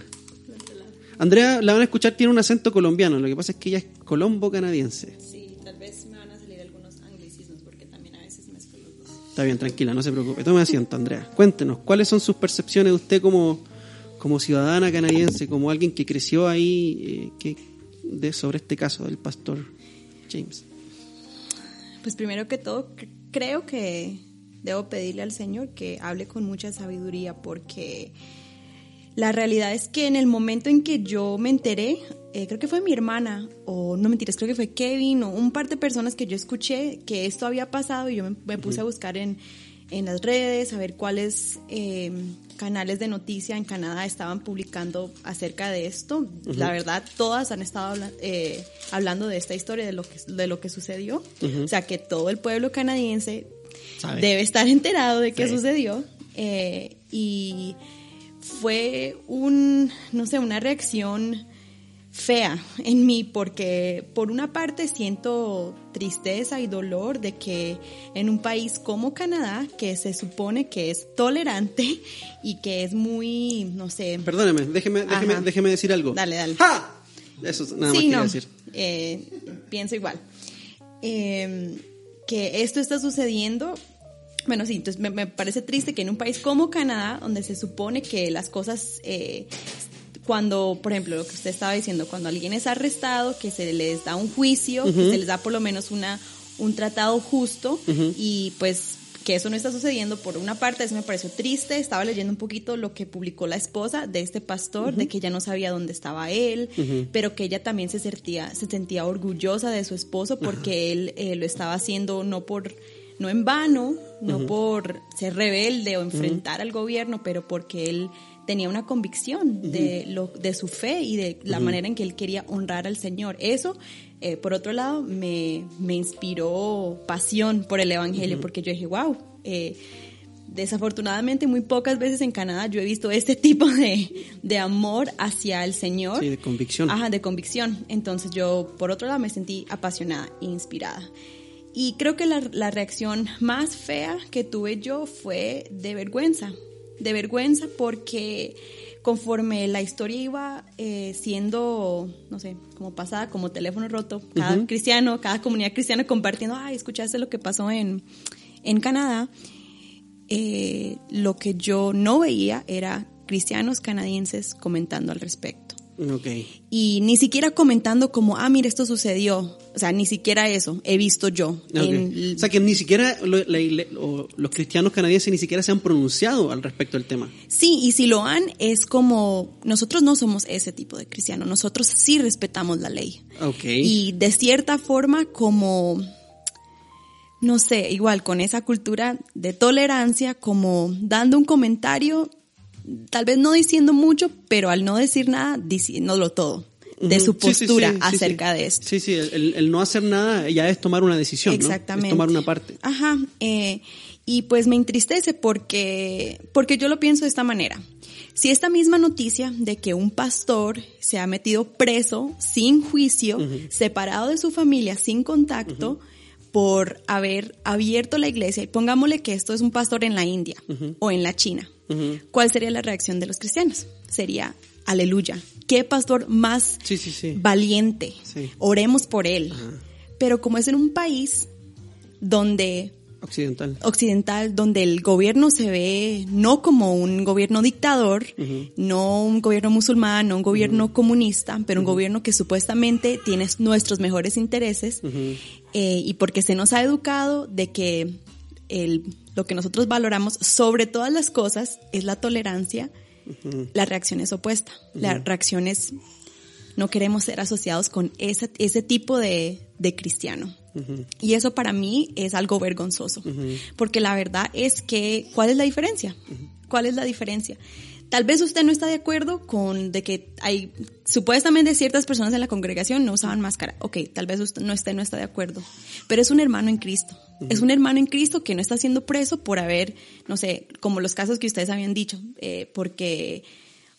Andrea, la van a escuchar, tiene un acento colombiano. Lo que pasa es que ella es colombo-canadiense. Sí, tal vez me van a salir algunos anglicismos porque también a veces mezclo los dos. Está bien, tranquila, no se preocupe. Tome asiento, Andrea. Cuéntenos, ¿cuáles son sus percepciones de usted como, como ciudadana canadiense, como alguien que creció ahí? eh, ¿qué, de, sobre este caso del pastor James? Pues primero que todo, cre- creo que debo pedirle al Señor que hable con mucha sabiduría porque la realidad es que en el momento en que yo me enteré, eh, creo que fue mi hermana, o no mentiras, creo que fue Kevin, o un par de personas que yo escuché que esto había pasado y yo me, me puse a buscar en, en las redes, a ver cuáles eh, canales de noticia en Canadá estaban publicando acerca de esto. La verdad, todas han estado habla- eh, hablando de esta historia, de lo que, de lo que sucedió. O sea, que todo el pueblo canadiense Sabe. debe estar enterado de qué Sí. sucedió. eh, y fue un, no sé, una reacción fea en mí porque por una parte siento tristeza y dolor de que en un país como Canadá, que se supone que es tolerante y que es muy, no sé, Perdóneme, déjeme, déjeme, déjeme decir algo. Dale, dale. ¡Ja! Eso es nada más sí, quería no, decir. eh, pienso igual. Eh, que esto está sucediendo. Bueno, sí, entonces me, me parece triste que en un país como Canadá, donde se supone que las cosas, eh, cuando, por ejemplo, lo que usted estaba diciendo, cuando alguien es arrestado, que se les da un juicio, que se les da por lo menos una, un tratado justo, y pues que eso no está sucediendo por una parte, eso me pareció triste, estaba leyendo un poquito lo que publicó la esposa de este pastor, de que ella no sabía dónde estaba él, pero que ella también se sentía, se sentía orgullosa de su esposo porque él eh, lo estaba haciendo no por no en vano, no por ser rebelde o enfrentar al gobierno, pero porque él tenía una convicción de, lo, de su fe y de la manera en que él quería honrar al Señor. Eso, eh, por otro lado, me, me inspiró pasión por el Evangelio, porque yo dije, wow, eh, desafortunadamente muy pocas veces en Canadá yo he visto este tipo de, de amor hacia el Señor. Sí, de convicción. Ajá, de convicción. Entonces yo, por otro lado, me sentí apasionada e inspirada. Y creo que la, la reacción más fea que tuve yo fue de vergüenza. De vergüenza porque conforme la historia iba eh, siendo, no sé, como pasada, como teléfono roto, cada cristiano, cada comunidad cristiana compartiendo, ay, escuchaste lo que pasó en, en Canadá, eh, lo que yo no veía era cristianos canadienses comentando al respecto. Ok. Y ni siquiera comentando como, ah, mira, esto sucedió. O sea, ni siquiera eso he visto yo. En- O sea que ni siquiera lo- la igle- o los cristianos canadienses ni siquiera se han pronunciado al respecto del tema. Sí, y si lo han, es como, nosotros no somos ese tipo de cristianos, nosotros sí respetamos la ley. Ok. Y de cierta forma como, no sé, igual con esa cultura de tolerancia, como dando un comentario, tal vez no diciendo mucho, pero al no decir nada, diciéndolo todo, de su Ujú. Sí, sí, postura sí, acerca de esto. Sí, sí, el, el no hacer nada ya es tomar una decisión, ¿no? Exactamente. Es tomar una parte. Ajá. eh, y pues me entristece porque, porque yo lo pienso de esta manera. Si esta misma noticia de que un pastor se ha metido preso sin juicio, separado de su familia, sin contacto, por haber abierto la iglesia, y pongámosle que esto es un pastor en la India o en la China, ¿cuál sería la reacción de los cristianos? Sería, aleluya, qué pastor más Sí, sí, sí. valiente, Sí. oremos por él. Pero como es en un país donde Occidental. occidental, donde el gobierno se ve no como un gobierno dictador, no un gobierno musulmán, no un gobierno comunista, pero un gobierno que supuestamente tiene nuestros mejores intereses, eh, y porque se nos ha educado de que el, lo que nosotros valoramos sobre todas las cosas es la tolerancia, la reacción es opuesta. La reacción es no queremos ser asociados con ese, ese tipo de, de cristiano. Y eso para mí es algo vergonzoso, porque la verdad es que, ¿cuál es la diferencia? ¿Cuál es la diferencia? Tal vez usted no está de acuerdo con de que hay supuestamente ciertas personas en la congregación no usaban máscara. Ok, tal vez usted no esté, no está de acuerdo, pero es un hermano en Cristo. Es un hermano en Cristo que no está siendo preso por haber, no sé, como los casos que ustedes habían dicho, eh, porque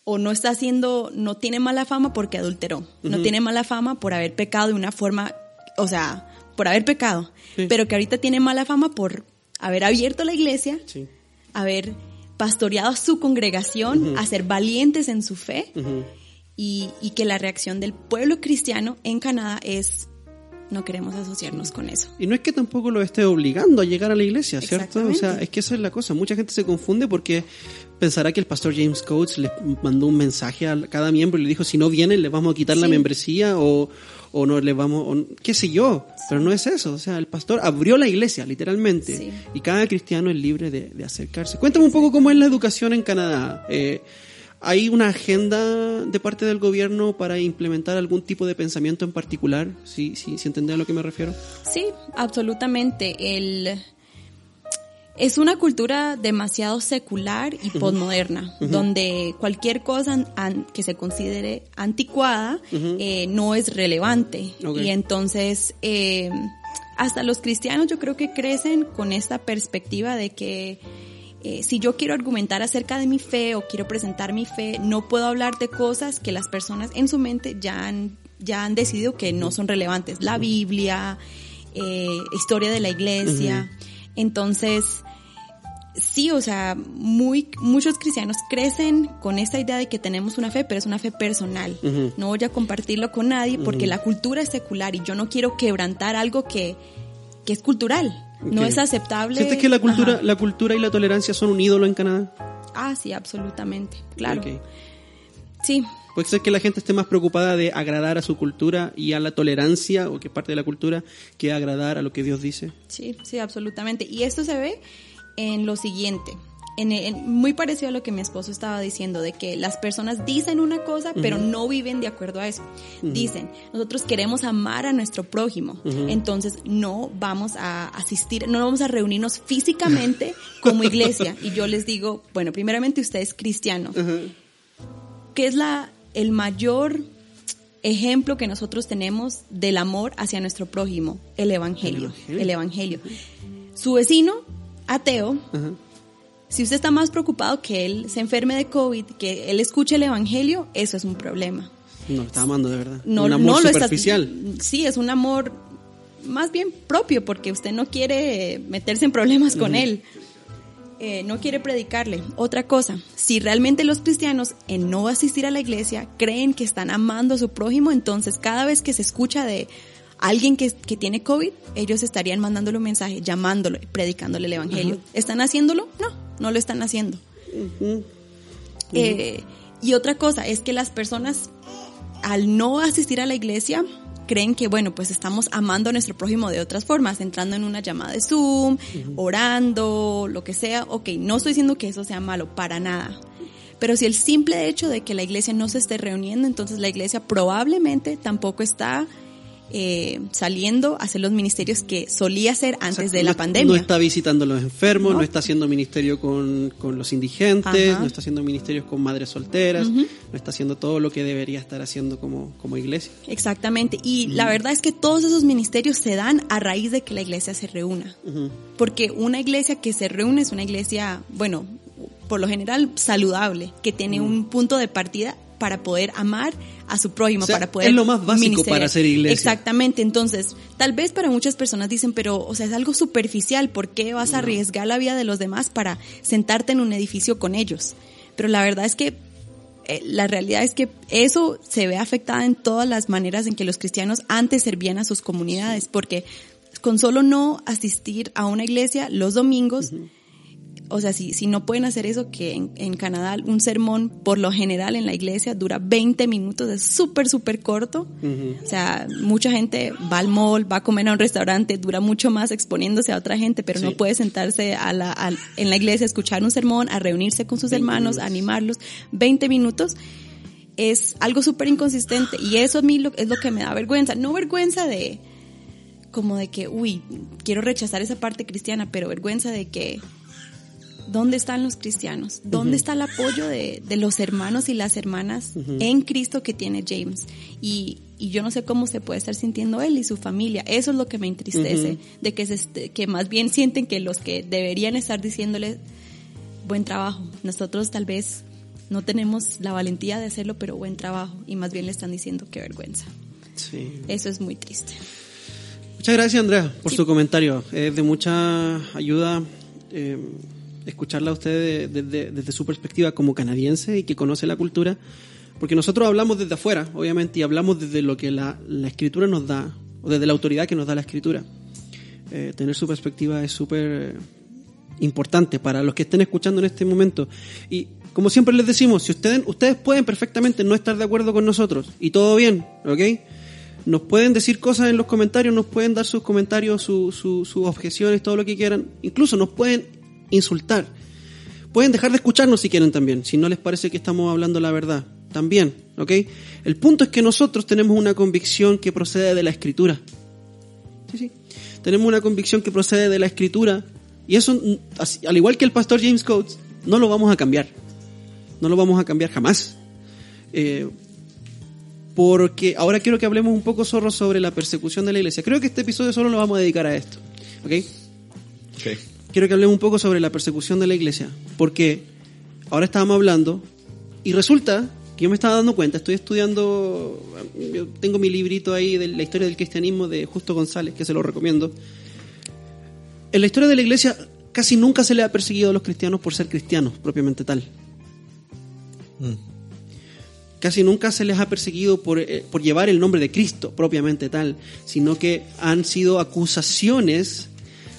o no está haciendo, no tiene mala fama porque adulteró, no tiene mala fama por haber pecado de una forma, o sea, por haber pecado, Sí. pero que ahorita tiene mala fama por haber abierto la iglesia, Sí. haber pastoreado a su congregación, a ser valientes en su fe y, y que la reacción del pueblo cristiano en Canadá es no queremos asociarnos con eso. Y no es que tampoco lo esté obligando a llegar a la iglesia, ¿cierto? O sea, es que esa es la cosa. Mucha gente se confunde porque pensará que el pastor James Coates les mandó un mensaje a cada miembro y le dijo, si no vienen, les vamos a quitar la Sí. membresía o, o no les vamos, o qué sé yo. Pero no es eso. O sea, el pastor abrió la iglesia, literalmente. Sí. Y cada cristiano es libre de, de acercarse. Cuéntame un poco cómo es la educación en Canadá. Eh, ¿Hay una agenda de parte del gobierno para implementar algún tipo de pensamiento en particular? Si, si, si entendés a lo que me refiero. Sí, absolutamente. El, es una cultura demasiado secular y posmoderna, donde cualquier cosa que se considere anticuada eh, no es relevante. Y entonces, eh, hasta los cristianos yo creo que crecen con esta perspectiva de que eh, si yo quiero argumentar acerca de mi fe o quiero presentar mi fe, no puedo hablar de cosas que las personas en su mente ya han, ya han decidido que no son relevantes. La Biblia, eh, historia de la iglesia. Entonces, sí, o sea, muy, muchos cristianos crecen con esta idea de que tenemos una fe, pero es una fe personal. No voy a compartirlo con nadie porque la cultura es secular y yo no quiero quebrantar algo que, que es cultural. No es aceptable. ¿Sientes que la cultura, Ajá. la cultura y la tolerancia son un ídolo en Canadá? Ah, sí, absolutamente. Claro. Sí, Puede ser que la gente esté más preocupada de agradar a su cultura y a la tolerancia, o que es parte de la cultura, que agradar a lo que Dios dice. Sí, sí, absolutamente. Y esto se ve en lo siguiente. En, en- muy parecido a lo que mi esposo estaba diciendo, de que las personas dicen una cosa, pero no viven de acuerdo a eso. Dicen, nosotros queremos amar a nuestro prójimo, entonces no vamos a asistir, no vamos a reunirnos físicamente como iglesia. Y yo les digo, bueno, primeramente usted es cristiano. ¿Qué es la, el mayor ejemplo que nosotros tenemos del amor hacia nuestro prójimo? El evangelio. El El evangelio. Su vecino, ateo, Ajá. si usted está más preocupado que él se enferme de COVID, que él escuche el evangelio, eso es un problema. No, está amando de verdad. No, un amor no lo está- superficial. sí, es un amor más bien propio, porque usted no quiere meterse en problemas con él. Eh, no quiere predicarle. Otra cosa, si realmente los cristianos en no asistir a la iglesia creen que están amando a su prójimo, entonces cada vez que se escucha de alguien que, que tiene COVID, ellos estarían mandándole un mensaje, llamándolo, predicándole el evangelio. ¿Están haciéndolo? No, no lo están haciendo. Eh, y otra cosa es que las personas al no asistir a la iglesia creen que, bueno, pues estamos amando a nuestro prójimo de otras formas, entrando en una llamada de Zoom, orando, lo que sea. Ok, no estoy diciendo que eso sea malo, para nada. Pero si el simple hecho de que la iglesia no se esté reuniendo, entonces la iglesia probablemente tampoco está eh, saliendo a hacer los ministerios que solía hacer antes de la no- pandemia. No está visitando a los enfermos, no, No. está haciendo ministerio con, con los indigentes, Ajá. no está haciendo ministerios con madres solteras, no está haciendo todo lo que debería estar haciendo como, como iglesia. Exactamente. Y la verdad es que todos esos ministerios se dan a raíz de que la iglesia se reúna. Porque una iglesia que se reúne es una iglesia, bueno, por lo general saludable, que tiene un punto de partida para poder amar a su prójimo, O sea, para poder es lo más básico para ser iglesia. Exactamente. Entonces, tal vez para muchas personas dicen, pero, o sea, es algo superficial. ¿Por qué vas a arriesgar la vida de los demás para sentarte en un edificio con ellos? Pero la verdad es que eh, la realidad es que eso se ve afectada en todas las maneras en que los cristianos antes servían a sus comunidades, porque con solo no asistir a una iglesia los domingos, o sea, si, si no pueden hacer eso, que en, en Canadá un sermón por lo general en la iglesia dura 20 minutos, es súper, súper corto. O sea, mucha gente va al mall, va a comer a un restaurante, dura mucho más exponiéndose a otra gente, pero Sí. no puede sentarse a la, en la iglesia a escuchar un sermón, a reunirse con sus 20 hermanos, minutos. a animarlos. 20 minutos es algo súper inconsistente y eso a mí lo- es lo que me da vergüenza. No vergüenza de como de que, uy, quiero rechazar esa parte cristiana, pero vergüenza de que ¿Dónde están los cristianos? ¿Dónde está el apoyo de, de los hermanos y las hermanas en Cristo que tiene James? Y, y yo no sé cómo se puede estar sintiendo él y su familia. Eso es lo que me entristece, de que, se, que más bien sienten que los que deberían estar diciéndole buen trabajo. Nosotros tal vez no tenemos la valentía de hacerlo, pero buen trabajo. Y más bien le están diciendo qué vergüenza. Sí. Eso es muy triste. Muchas gracias, Andrea, por Sí. su comentario. Es de mucha ayuda eh, escucharla a usted de- desde, su perspectiva como canadiense y que conoce la cultura, porque nosotros hablamos desde afuera, obviamente, y hablamos desde lo que la, la escritura nos da, o desde la autoridad que nos da la escritura. Eh, tener su perspectiva es súper importante para los que estén escuchando en este momento. Y como siempre les decimos, si ustedes, ustedes pueden perfectamente no estar de acuerdo con nosotros y todo bien, ¿ok? Nos pueden decir cosas en los comentarios, nos pueden dar sus comentarios, sus objeciones, todo lo que quieran. Incluso nos pueden insultar. Pueden dejar de escucharnos si quieren también, si no les parece que estamos hablando la verdad. También, ¿ok? El punto es que nosotros tenemos una convicción que procede de la escritura. Sí, sí. Tenemos una convicción que procede de la escritura y eso, al igual que el pastor James Coates, no lo vamos a cambiar. No lo vamos a cambiar jamás. Eh, porque ahora quiero que hablemos un poco, Zorro, sobre la persecución de la iglesia. Creo que este episodio solo lo vamos a dedicar a esto. ¿Ok? Ok. Quiero que hablemos un poco sobre la persecución de la iglesia. Porque ahora estábamos hablando y resulta que yo me estaba dando cuenta, estoy estudiando, yo tengo mi librito ahí de la historia del cristianismo de Justo González, que se lo recomiendo. En la historia de la iglesia casi nunca se le ha perseguido a los cristianos por ser cristianos, propiamente tal. Mm. Casi nunca se les ha perseguido por, eh, por llevar el nombre de Cristo, propiamente tal, sino que han sido acusaciones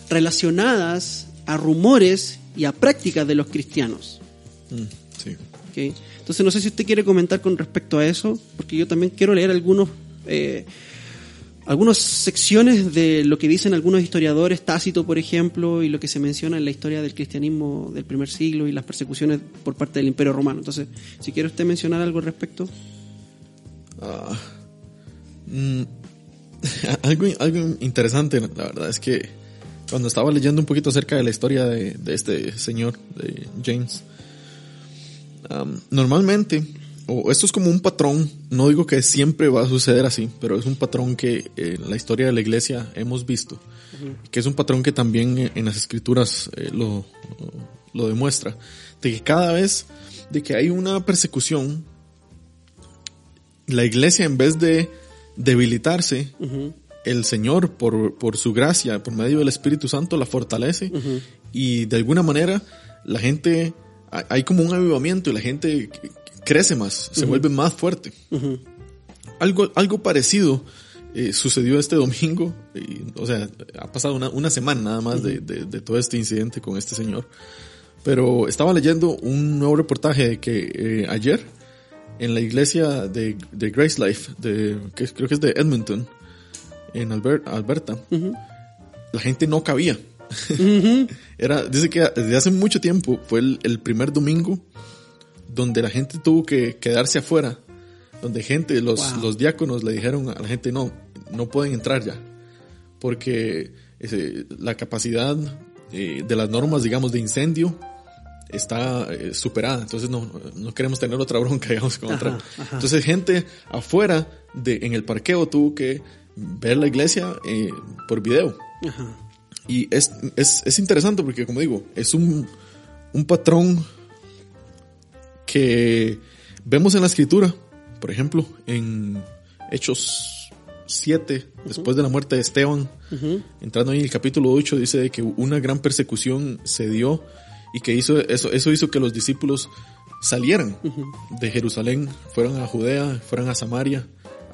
relacionadas a rumores y a prácticas de los cristianos. Mm, sí. Entonces no sé si usted quiere comentar con respecto a eso, porque yo también quiero leer algunos eh, algunas secciones de lo que dicen algunos historiadores, Tácito por ejemplo, y lo que se menciona en la historia del cristianismo del primer siglo y las persecuciones por parte del Imperio Romano. Entonces, si quiere usted mencionar algo al respecto. Mm, algo, algo interesante, la verdad, es que cuando estaba leyendo un poquito acerca de la historia de, este señor, de James, normalmente o esto es como un patrón, no digo que siempre va a suceder así, pero es un patrón que en la historia de la iglesia hemos visto, que es un patrón que también en las escrituras eh, lo, lo, demuestra, de que cada vez de que hay una persecución, la iglesia en vez de debilitarse, el Señor por, por, su gracia, por medio del Espíritu Santo, la fortalece. Y de alguna manera la gente, hay como un avivamiento y la gente crece más, se vuelve más fuerte. algo, algo parecido eh, sucedió este domingo, y, o sea, ha pasado una, una semana nada más de, de, todo este incidente con este señor. Pero estaba leyendo un nuevo reportaje de que eh, ayer en la iglesia de, de Grace Life, de, que creo que es de Edmonton, en Alberta, la gente no cabía. Era, dice que desde hace mucho tiempo fue el, el primer domingo donde la gente tuvo que quedarse afuera, donde gente, los, los diáconos le dijeron a la gente, no, no pueden entrar ya, porque la capacidad eh, de las normas, digamos, de incendio está eh, superada, entonces no, no, queremos tener otra bronca, digamos, con otra. Entonces gente afuera de, en el parqueo tuvo que ver la iglesia eh, por video. Y es, es, es interesante porque, como digo, es un, un patrón que vemos en la escritura, por ejemplo, en Hechos 7, después de la muerte de Esteban, entrando ahí en el capítulo 8, dice que una gran persecución se dio y que hizo eso, eso hizo que los discípulos salieran de Jerusalén, fueran a Judea, fueran a Samaria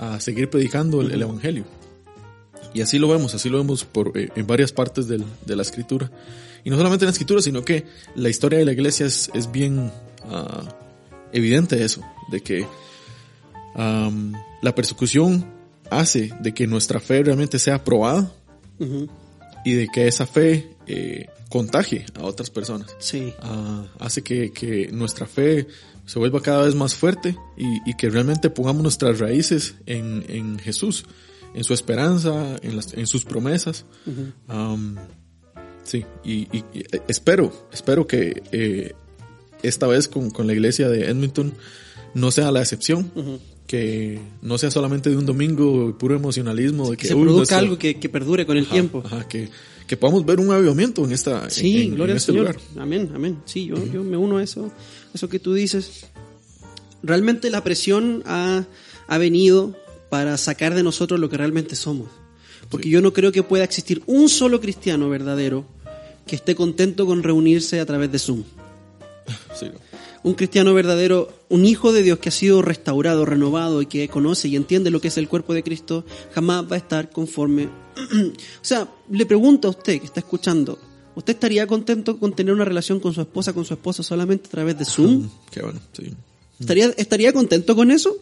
a seguir predicando el, Evangelio. Y así lo vemos, así lo vemos por, eh, en varias partes de la escritura. Y no solamente en la escritura, sino que la historia de la iglesia es, es bien uh, evidente eso, de que la persecución hace de que nuestra fe realmente sea probada y de que esa fe eh, contagie a otras personas. Sí. Ah, hace que, nuestra fe se vuelva cada vez más fuerte y, que realmente pongamos nuestras raíces en, Jesús, en su esperanza, en, las, en sus promesas. sí, y, espero, espero que eh, esta vez con, con la iglesia de Edmonton no sea la excepción. Que no sea solamente de un domingo puro emocionalismo. De que, se produzca algo que, que, perdure con el tiempo. Ajá, que, que podamos ver un avivamiento en esta Sí, en, gloria al este Señor. Amén, amén. Sí, yo, yo me uno a eso, eso que tú dices. Realmente la presión ha, ha venido para sacar de nosotros lo que realmente somos. Porque yo no creo que pueda existir un solo cristiano verdadero que esté contento con reunirse a través de Zoom. un cristiano verdadero, un hijo de Dios que ha sido restaurado, renovado y que conoce y entiende lo que es el cuerpo de Cristo, jamás va a estar conforme. o sea, le pregunto a usted que está escuchando, ¿usted estaría contento con tener una relación con su esposa, con su esposo solamente a través de Zoom? Qué bueno, sí. ¿Estaría, ¿Estaría contento con eso?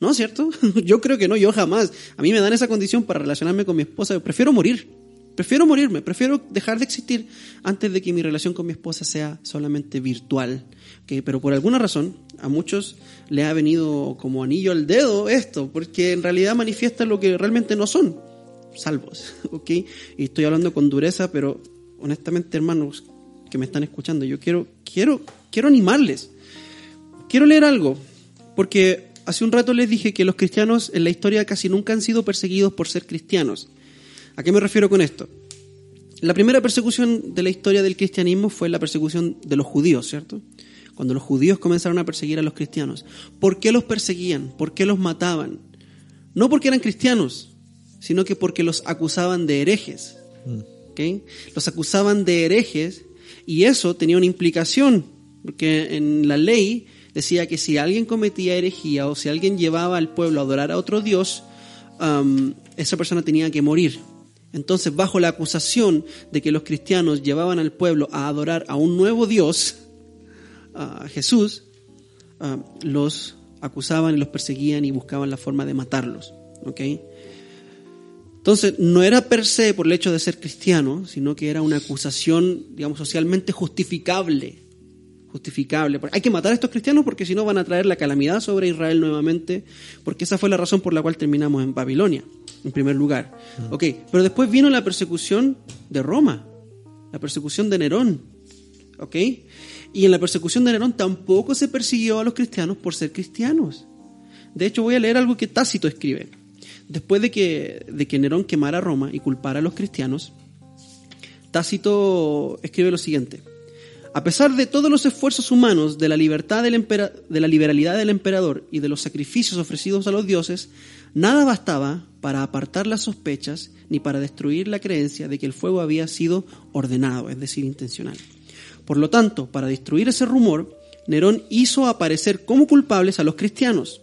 ¿No, cierto? Yo creo que no, yo jamás. A mí me dan esa condición para relacionarme con mi esposa. Prefiero morir. Prefiero morirme, prefiero dejar de existir antes de que mi relación con mi esposa sea solamente virtual. Pero por alguna razón, a muchos le ha venido como anillo al dedo esto, porque en realidad manifiesta lo que realmente no son, salvos. ¿ok? Y estoy hablando con dureza, pero honestamente, hermanos que me están escuchando, yo quiero, quiero, quiero animarles. Quiero leer algo, porque hace un rato les dije que los cristianos en la historia casi nunca han sido perseguidos por ser cristianos. ¿A qué me refiero con esto? La primera persecución de la historia del cristianismo fue la persecución de los judíos, ¿cierto? Cuando los judíos comenzaron a perseguir a los cristianos. ¿Por qué los perseguían? ¿Por qué los mataban? No porque eran cristianos, sino que porque los acusaban de herejes. ¿okay? Los acusaban de herejes y eso tenía una implicación, porque en la ley decía que si alguien cometía herejía o si alguien llevaba al pueblo a adorar a otro Dios, um, esa persona tenía que morir. Entonces, bajo la acusación de que los cristianos llevaban al pueblo a adorar a un nuevo Dios, a Jesús, los acusaban y los perseguían y buscaban la forma de matarlos. Entonces, no era per se por el hecho de ser cristiano, sino que era una acusación, digamos, socialmente justificable. Justificable. Hay que matar a estos cristianos porque si no van a traer la calamidad sobre Israel nuevamente, porque esa fue la razón por la cual terminamos en Babilonia en primer lugar. Pero después vino la persecución de Roma, la persecución de Nerón. Y en la persecución de Nerón tampoco se persiguió a los cristianos por ser cristianos. De hecho, voy a leer algo que Tácito escribe. Después de que, de que Nerón quemara Roma y culpara a los cristianos, Tácito escribe lo siguiente. A pesar de todos los esfuerzos humanos, de la, libertad del de la liberalidad del emperador y de los sacrificios ofrecidos a los dioses, nada bastaba para apartar las sospechas ni para destruir la creencia de que el fuego había sido ordenado, es decir, intencional. Por lo tanto, para destruir ese rumor, Nerón hizo aparecer como culpables a los cristianos,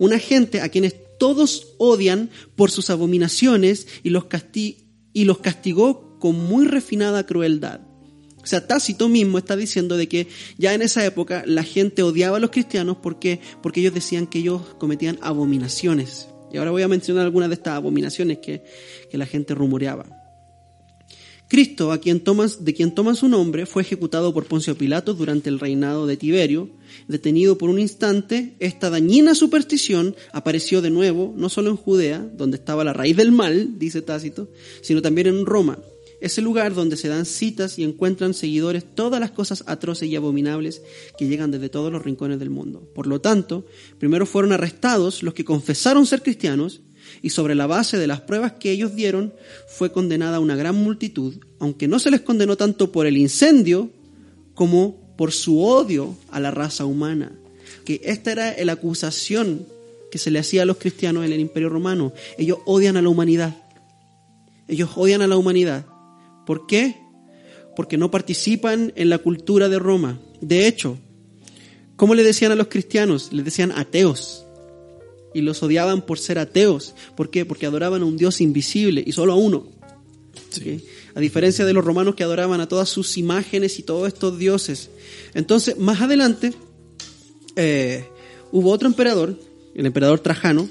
una gente a quienes todos odian por sus abominaciones y los, y los castigó con muy refinada crueldad. O sea, Tácito mismo está diciendo de que ya en esa época la gente odiaba a los cristianos porque, porque ellos decían que ellos cometían abominaciones. Y ahora voy a mencionar algunas de estas abominaciones que, la gente rumoreaba. Cristo, a quien tomas, de quien toman su nombre, fue ejecutado por Poncio Pilato durante el reinado de Tiberio. Detenido por un instante, esta dañina superstición apareció de nuevo, no solo en Judea, donde estaba la raíz del mal, dice Tácito, sino también en Roma, es el lugar donde se dan citas y encuentran seguidores todas las cosas atroces y abominables que llegan desde todos los rincones del mundo. Por lo tanto, primero fueron arrestados los que confesaron ser cristianos y sobre la base de las pruebas que ellos dieron fue condenada una gran multitud, aunque no se les condenó tanto por el incendio como por su odio a la raza humana. Que esta era la acusación que se le hacía a los cristianos en el Imperio Romano. Ellos odian a la humanidad. Ellos odian a la humanidad. ¿Por qué? Porque no participan en la cultura de Roma. De hecho, ¿cómo le decían a los cristianos? Les decían ateos. Y los odiaban por ser ateos. ¿Por qué? Porque adoraban a un Dios invisible y solo a uno. A diferencia de los romanos que adoraban a todas sus imágenes y todos estos dioses. Entonces, más adelante, eh, hubo otro emperador, el emperador Trajano.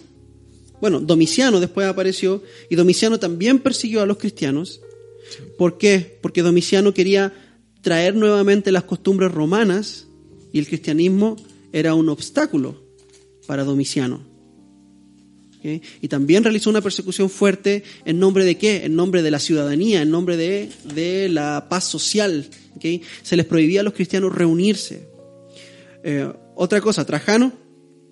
Bueno, Domiciano después apareció y Domiciano también persiguió a los cristianos ¿Por qué? Porque Domiciano quería traer nuevamente las costumbres romanas y el cristianismo era un obstáculo para Domiciano. Y también realizó una persecución fuerte en nombre de qué? En nombre de la ciudadanía, en nombre de, la paz social. Se les prohibía a los cristianos reunirse. Eh, otra cosa, Trajano.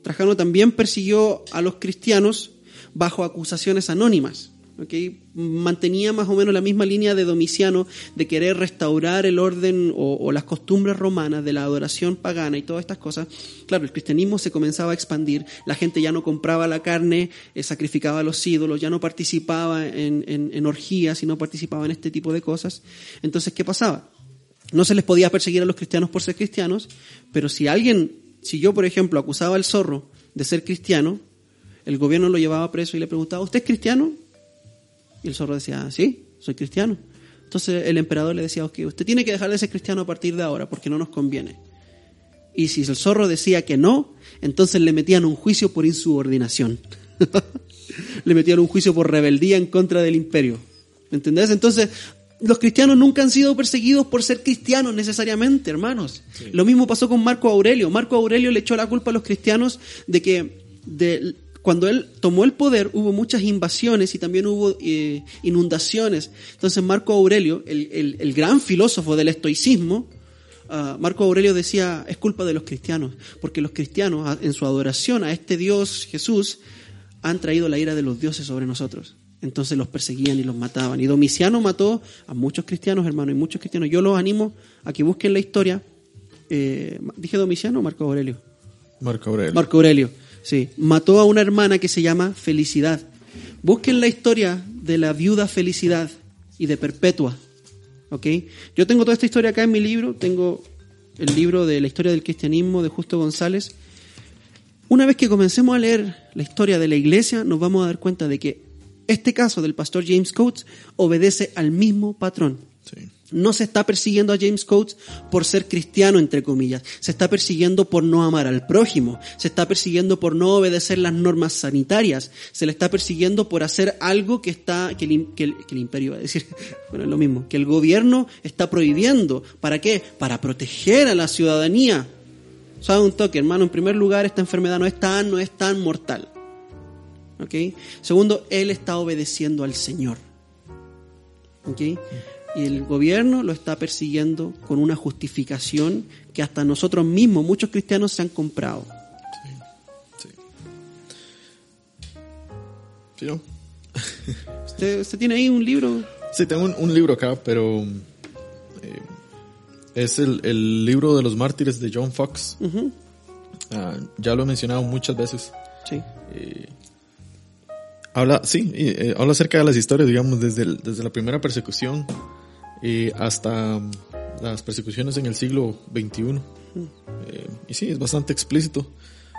Trajano también persiguió a los cristianos bajo acusaciones anónimas. Mantenía más o menos la misma línea de Domiciano de querer restaurar el orden o, las costumbres romanas de la adoración pagana y todas estas cosas. Claro, el cristianismo se comenzaba a expandir, la gente ya no compraba la carne, eh, sacrificaba los ídolos, ya no participaba en, en orgías y no participaba en este tipo de cosas. Entonces, ¿qué pasaba? no se les podía perseguir a los cristianos por ser cristianos, pero si alguien, si yo por ejemplo acusaba al zorro de ser cristiano, el gobierno lo llevaba preso y le preguntaba, ¿usted es cristiano? Y el zorro decía, sí, soy cristiano. Entonces el emperador le decía, ok, usted tiene que dejar de ser cristiano a partir de ahora porque no nos conviene. Y si el zorro decía que no, entonces le metían un juicio por insubordinación. le metían un juicio por rebeldía en contra del imperio. ¿Me entendés? Entonces, los cristianos nunca han sido perseguidos por ser cristianos necesariamente, hermanos. Lo mismo pasó con Marco Aurelio. Marco Aurelio le echó la culpa a los cristianos de que de, cuando él tomó el poder hubo muchas invasiones y también hubo eh, inundaciones. Entonces Marco Aurelio, el, el, gran filósofo del estoicismo, uh, Marco Aurelio decía, es culpa de los cristianos, porque los cristianos en su adoración a este Dios Jesús han traído la ira de los dioses sobre nosotros. Entonces los perseguían y los mataban. Y Domiciano mató a muchos cristianos, hermano, y muchos cristianos. Yo los animo a que busquen la historia. Eh, ¿Dije Domiciano o Marco Aurelio? Marco Aurelio. Marco Aurelio. Sí, mató a una hermana que se llama Felicidad. Busquen la historia de la viuda Felicidad y de Perpetua. ¿Ok? Yo tengo toda esta historia acá en mi libro. Tengo el libro de la historia del cristianismo de Justo González. Una vez que comencemos a leer la historia de la iglesia, nos vamos a dar cuenta de que este caso del pastor James Coates obedece al mismo patrón. Sí. No se está persiguiendo a James Coates por ser cristiano, entre comillas. Se está persiguiendo por no amar al prójimo. Se está persiguiendo por no obedecer las normas sanitarias. Se le está persiguiendo por hacer algo que está, que el, que el, imperio va a decir, bueno, es lo mismo, que el gobierno está prohibiendo. ¿Para qué? Para proteger a la ciudadanía. ¿Sabe un toque, hermano? En primer lugar, esta enfermedad no es tan, no es tan mortal. ¿Ok? Segundo, él está obedeciendo al Señor. ¿Ok? Y el gobierno lo está persiguiendo con una justificación que hasta nosotros mismos, muchos cristianos, se han comprado. Sí. sí. ¿Usted, ¿Usted, tiene ahí un libro? Sí, tengo un, libro acá, pero eh, es el, el, libro de los mártires de John Fox. Ah, ya lo he mencionado muchas veces. Sí. Eh, habla, sí, eh, habla acerca de las historias, digamos, desde, desde la primera persecución y hasta um, las persecuciones en el siglo XXI. Eh, y sí, es bastante explícito.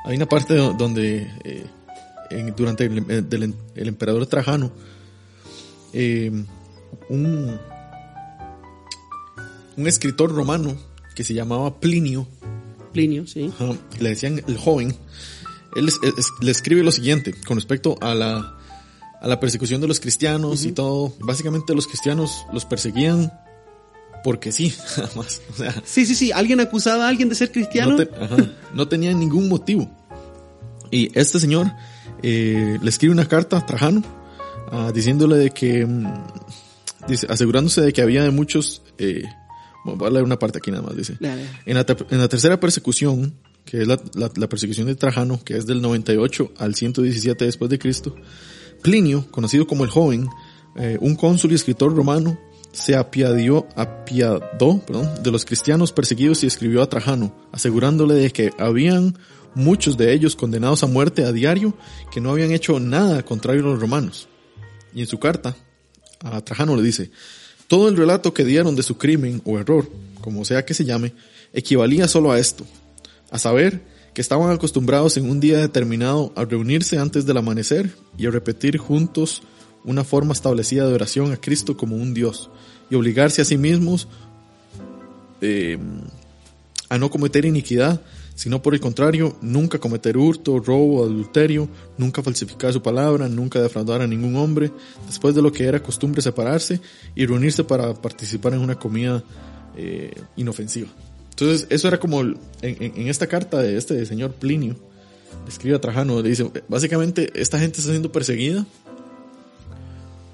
Hay una parte donde eh, durante el, eh, el, emperador Trajano, un, un escritor romano que se llamaba Plinio, Plinio, sí. le decían el joven, él le escribe lo siguiente con respecto a la a la persecución de los cristianos y todo. Básicamente los cristianos los perseguían porque sí, nada más. sí, sí, sí. Alguien acusaba a alguien de ser cristiano. No, tenía ningún motivo. Y este señor eh, le escribe una carta a Trajano ah, diciéndole de que, mm, dice, asegurándose de que había de muchos, eh, voy a leer una parte aquí nada más, dice. En, la, en la tercera persecución, que es la, la, persecución de Trajano, que es del 98 al 117 después de Cristo, Plinio, conocido como el joven, eh, un cónsul y escritor romano, se apiadió, apiadó de los cristianos perseguidos y escribió a Trajano, asegurándole de que habían muchos de ellos condenados a muerte a diario que no habían hecho nada contrario a los romanos. Y en su carta, a Trajano le dice, todo el relato que dieron de su crimen o error, como sea que se llame, equivalía solo a esto, a saber estaban acostumbrados en un día determinado a reunirse antes del amanecer y a repetir juntos una forma establecida de oración a Cristo como un Dios y obligarse a sí mismos eh, a no cometer iniquidad, sino por el contrario, nunca cometer hurto, robo, adulterio, nunca falsificar su palabra, nunca defraudar a ningún hombre, después de lo que era costumbre separarse y reunirse para participar en una comida eh, inofensiva. Entonces, eso era como en, esta carta de este señor Plinio, escribe a Trajano, le dice, básicamente esta gente está siendo perseguida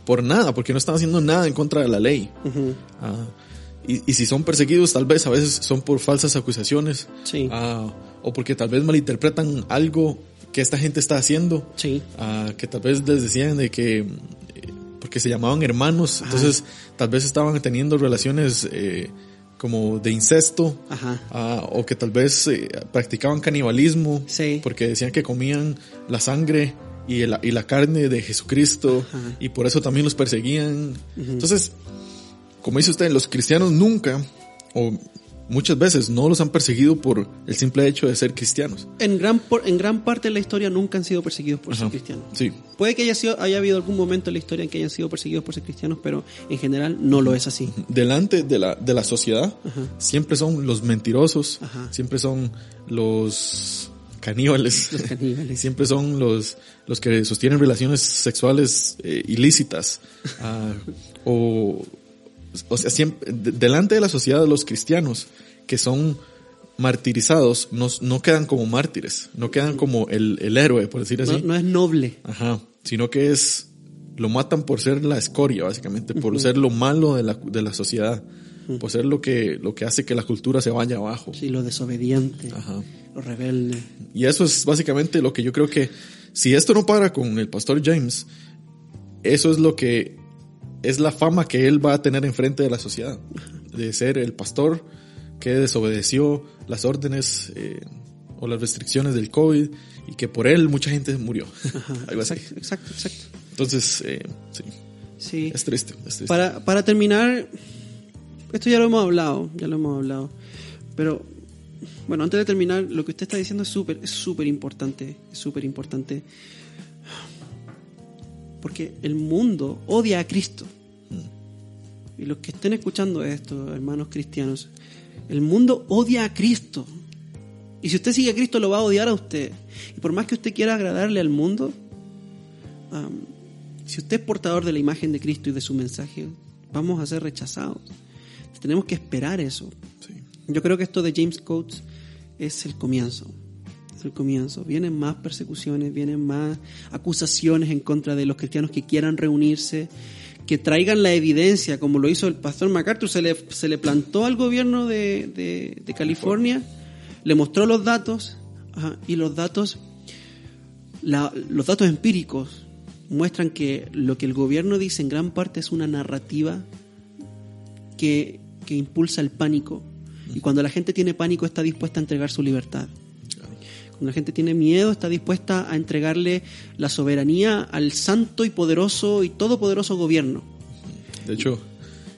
por nada, porque no están haciendo nada en contra de la ley. Ah, y, si son perseguidos, tal vez a veces son por falsas acusaciones, ah, o porque tal vez malinterpretan algo que esta gente está haciendo, ah, que tal vez les decían de que, eh, porque se llamaban hermanos, entonces tal vez estaban teniendo relaciones eh, como de incesto, ah, o que tal vez eh, practicaban canibalismo, porque decían que comían la sangre y, y la carne de Jesucristo, y por eso también los perseguían. Entonces, como dice usted, los cristianos nunca o muchas veces no los han perseguido por el simple hecho de ser cristianos. En gran, por- en gran parte de la historia nunca han sido perseguidos por ser cristianos. Sí, Puede que haya, sido, haya habido algún momento en la historia en que hayan sido perseguidos por ser cristianos, pero en general no lo es así. delante de la, de la sociedad siempre son los mentirosos, Ajá. siempre son los caníbales, Los caníbales. siempre son los, los que sostienen relaciones sexuales eh, ilícitas. ah, o, o sea, siempre, de- delante de la sociedad los cristianos que son martirizados no, no quedan como mártires, no quedan como el, el héroe, por decir así. No, no es noble. Ajá, sino que es, lo matan por ser la escoria, básicamente, por ser lo malo de la, de la sociedad, por ser lo que, lo que hace que la cultura se vaya abajo. Sí, lo desobediente, Ajá. lo rebelde. Y eso es básicamente lo que yo creo que, si esto no para con el pastor James, eso es lo que, es la fama que él va a tener enfrente de la sociedad, de ser el pastor que desobedeció las órdenes eh, o las restricciones del COVID y que por él mucha gente murió. Algo así. Exacto, exacto, exacto. Entonces, eh, sí, Sí. es triste, es triste. Para, para terminar, esto ya lo hemos hablado, ya lo hemos hablado. Pero, bueno, antes de terminar, lo que usted está diciendo es súper, es súper importante, es súper importante. Porque el mundo odia a Cristo. Y los que estén escuchando esto, hermanos cristianos, el mundo odia a Cristo. Y si usted sigue a Cristo, lo va a odiar a usted. Y por más que usted quiera agradarle al mundo, si usted es portador de la imagen de Cristo y de su mensaje, vamos a ser rechazados. Tenemos que esperar eso. Sí. Yo creo que esto de James Coates es el comienzo. El comienzo. Vienen más persecuciones, vienen más acusaciones en contra de los cristianos que quieran reunirse, que traigan la evidencia, como lo hizo el pastor MacArthur. Se le, se le plantó al gobierno de, de- California, le mostró los datos, y los datos, la- los datos empíricos muestran que lo que el gobierno dice en gran parte es una narrativa que, que impulsa el pánico. Y cuando la gente tiene pánico está dispuesta a entregar su libertad. Cuando la gente tiene miedo está dispuesta a entregarle la soberanía al santo y poderoso y todopoderoso gobierno. De hecho,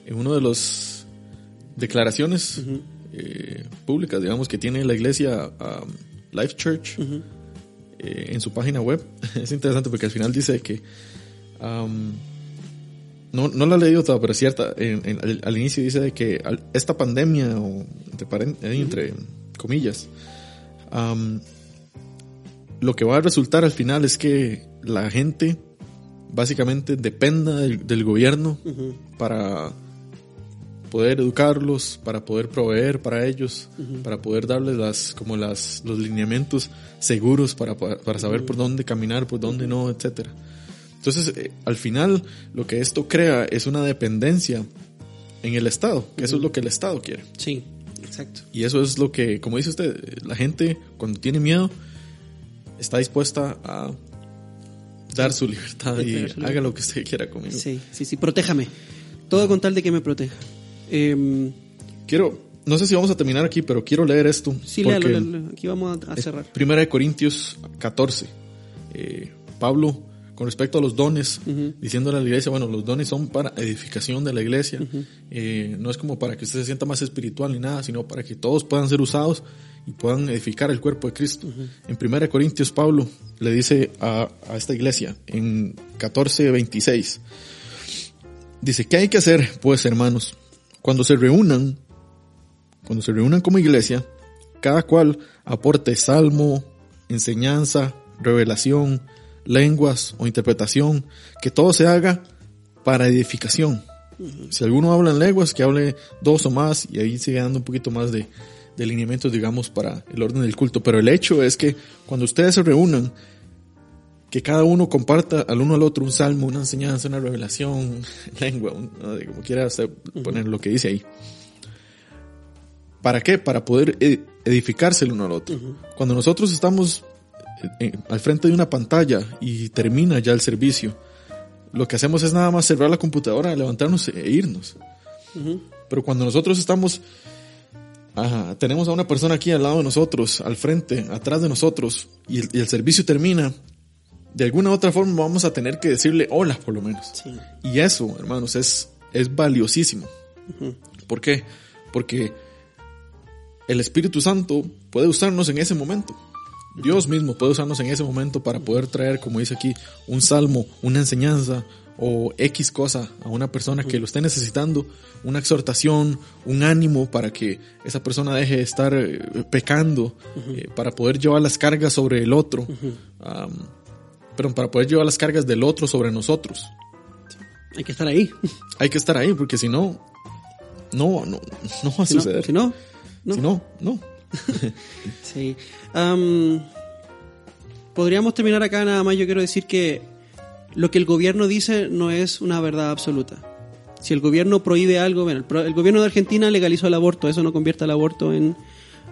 en una de las declaraciones eh, públicas, digamos, que tiene la iglesia um, Life Church eh, en su página web, es interesante porque al final dice que um, no, no la he leído toda, pero es cierta. En- en- al, al inicio dice que al- esta pandemia, o entre, paren- entre comillas, um, lo que va a resultar al final es que la gente básicamente dependa del, del gobierno para poder educarlos, para poder proveer para ellos, para poder darles las como las los lineamientos seguros para, para, saber por dónde caminar, por dónde no, etcétera. Entonces, eh, al final lo que esto crea es una dependencia en el Estado, que eso es lo que el Estado quiere. Sí, exacto. Y eso es lo que, como dice usted, la gente cuando tiene miedo está dispuesta a dar su libertad y haga lo que usted quiera conmigo. Sí, sí, sí, protéjame. Todo con tal de que me proteja. Em, Quiero, no sé si vamos a terminar aquí, pero quiero leer esto. sí, léalo, léalo. aquí vamos a, cerrar. Primera de Corintios 14. Eh, Pablo, con respecto a los dones, diciéndole a la iglesia, bueno, los dones son para edificación de la iglesia. Eh, no es como para que usted se sienta más espiritual ni nada, sino para que todos puedan ser usados y puedan edificar el cuerpo de Cristo. En Primera de Corintios, Pablo le dice a, a esta iglesia, en 14, 26, dice, ¿qué hay que hacer, pues, hermanos? Cuando se reúnan, cuando se reúnan como iglesia, cada cual aporte salmo, enseñanza, revelación, lenguas o interpretación, que todo se haga para edificación. Si alguno habla en lenguas, que hable dos o más, y ahí sigue dando un poquito más de, de lineamientos, digamos, para el orden del culto. Pero el hecho es que cuando ustedes se reúnan, que cada uno comparta al uno al otro un salmo, una enseñanza, una revelación, lengua, un- como quiera hacer- poner lo que dice ahí. ¿Para qué? Para poder ed- edificarse el uno al otro. Cuando nosotros estamos eh, eh, al frente de una pantalla y termina ya el servicio, lo que hacemos es nada más cerrar la computadora, levantarnos e irnos. Pero cuando nosotros estamos, ajá, tenemos a una persona aquí al lado de nosotros, al frente, atrás de nosotros, y el, y el servicio termina, de alguna u otra forma vamos a tener que decirle hola, por lo menos. Sí. Y eso, hermanos, es, es valiosísimo. ¿Por qué? Porque el Espíritu Santo puede usarnos en ese momento. Dios mismo puede usarnos en ese momento para poder traer, como dice aquí, un salmo, una enseñanza o X cosa a una persona que lo esté necesitando, una exhortación, un ánimo para que esa persona deje de estar eh, pecando, eh, para poder llevar las cargas sobre el otro, um, pero para poder llevar las cargas del otro sobre nosotros. Hay que estar ahí. Hay que estar ahí, porque si no, no, no, no va a Si no, suceder. si no, no. Si no, no. Sí. Am, podríamos terminar acá nada más. Yo quiero decir que lo que el gobierno dice no es una verdad absoluta. Si el gobierno prohíbe algo, bueno, el, gobierno de Argentina legalizó el aborto, eso no convierte al aborto en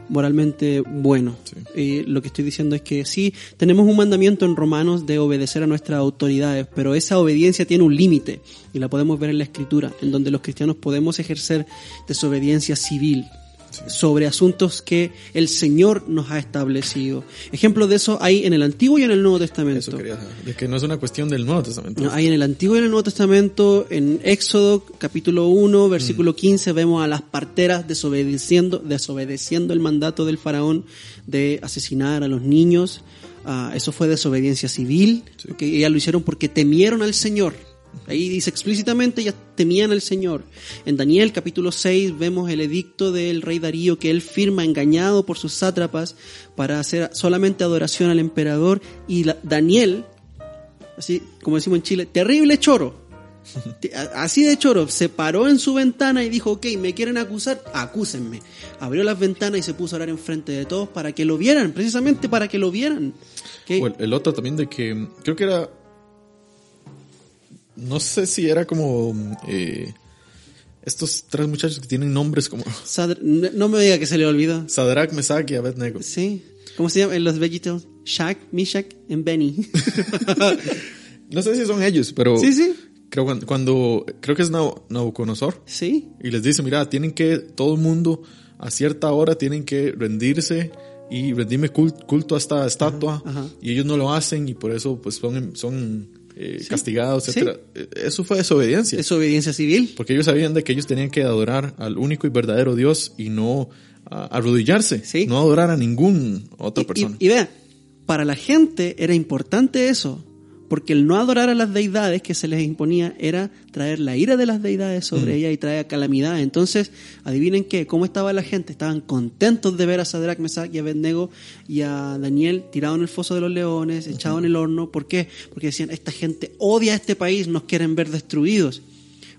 moralmente bueno. Y lo que estoy diciendo es que sí, tenemos un mandamiento en Romanos de obedecer a nuestras autoridades, pero esa obediencia tiene un límite y la podemos ver en la escritura, en donde los cristianos podemos ejercer desobediencia civil sobre asuntos que el Señor nos ha establecido. Ejemplos de eso hay en el Antiguo y en el Nuevo Testamento. Eso quería saber. De que no es una cuestión del Nuevo Testamento. No, Hay en el Antiguo y en el Nuevo Testamento, en Éxodo capítulo 1, versículo 15, vemos a las parteras desobedeciendo, desobedeciendo el mandato del faraón de asesinar a los niños. Ah, eso fue desobediencia civil. ok, Ellas lo hicieron porque temieron al Señor. Ahí dice explícitamente, ellas temían al Señor. En Daniel capítulo 6 vemos el edicto del rey Darío que él firma engañado por sus sátrapas para hacer solamente adoración al emperador. Y Daniel, así como decimos en Chile, terrible choro. Así de choro, se paró en su ventana y dijo, ok, me quieren acusar, acúsenme. Abrió las ventanas y se puso a orar enfrente de todos para que lo vieran, precisamente para que lo vieran. El otro también de que creo que era no sé si era como eh, estos tres muchachos que tienen nombres como Sadr- no me diga que se le olvidó. Sadrach, Mesach y Abednego. Sí. ¿Cómo se llama? En los Vegetables. Shaq, Mishak y Benny. No sé si son ellos, pero Sí, sí. creo cuando, cuando- creo que es Nabu- Nabucodonosor sí. y les dice, mira, tienen que todo el mundo a cierta hora tienen que rendirse y rendirme cul- culto a esta estatua ajá. y ellos no lo hacen y por eso pues son son eh, Sí. castigados, Sí. etcétera. Eh, Eso fue desobediencia. Desobediencia civil. Porque ellos sabían de que ellos tenían que adorar al único y verdadero Dios y no arrodillarse, Sí. no adorar a ningún otra Y- persona. Y, y vea, para la gente era importante eso, porque el no adorar a las deidades que se les imponía era traer la ira de las deidades sobre Mm. ella y traer calamidad. Entonces, adivinen qué, cómo estaba la gente. Estaban contentos de ver a Sadrach, Mesach y Abednego y a Daniel tirado en el foso de los leones, echado en el horno. ¿Por qué? Porque decían, esta gente odia a este país, nos quieren ver destruidos.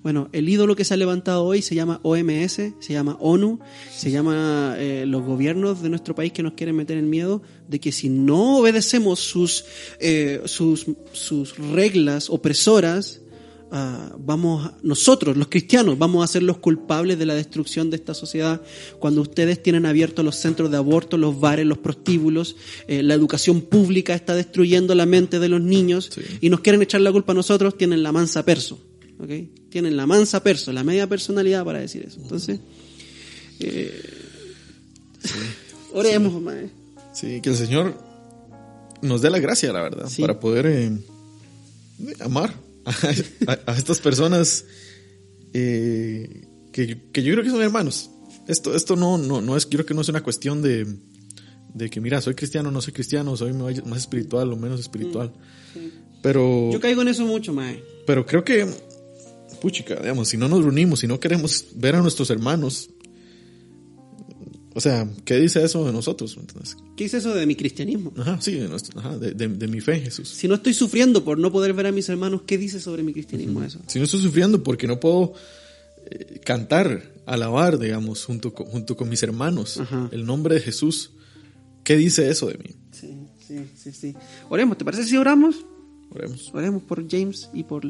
Bueno, el ídolo que se ha levantado hoy se llama OMS, se llama ONU, se llama eh, los gobiernos de nuestro país que nos quieren meter en miedo de que si no obedecemos sus, eh, sus, sus reglas opresoras, ah, vamos, a- nosotros, los cristianos, vamos a ser los culpables de la destrucción de esta sociedad cuando ustedes tienen abiertos los centros de aborto, los bares, los prostíbulos, eh, la educación pública está destruyendo la mente de los niños Sí. y nos quieren echar la culpa a nosotros, tienen la mansa perso. Tienen la mansa perso, la media personalidad para decir eso. Entonces, eh, oremos, mae. Sí, que el Señor nos dé la gracia, la verdad, Sí. para poder eh, amar a, a- a estas personas eh, que, que yo creo que son hermanos. Esto, esto no, no, no es, creo que no es una cuestión de, de que, mira, soy cristiano, no soy cristiano, soy más espiritual o menos espiritual. Pero, Yo caigo en eso mucho, mae. pero creo que, puchica, digamos, si no nos reunimos, si no queremos ver a nuestros hermanos, o sea, ¿qué dice eso de nosotros? Entonces, ¿Qué es eso de mi cristianismo? Ajá, sí, de, nuestro- ajá, de, de- de mi fe en Jesús. Si no estoy sufriendo por no poder ver a mis hermanos, ¿qué dice sobre mi cristianismo eso? Si no estoy sufriendo porque no puedo eh, cantar, alabar, digamos, junto con, junto con mis hermanos, Ajá. el nombre de Jesús, ¿qué dice eso de mí? Sí, sí, sí, sí. Oremos, ¿te parece si oramos? Oremos. Oremos por James y por,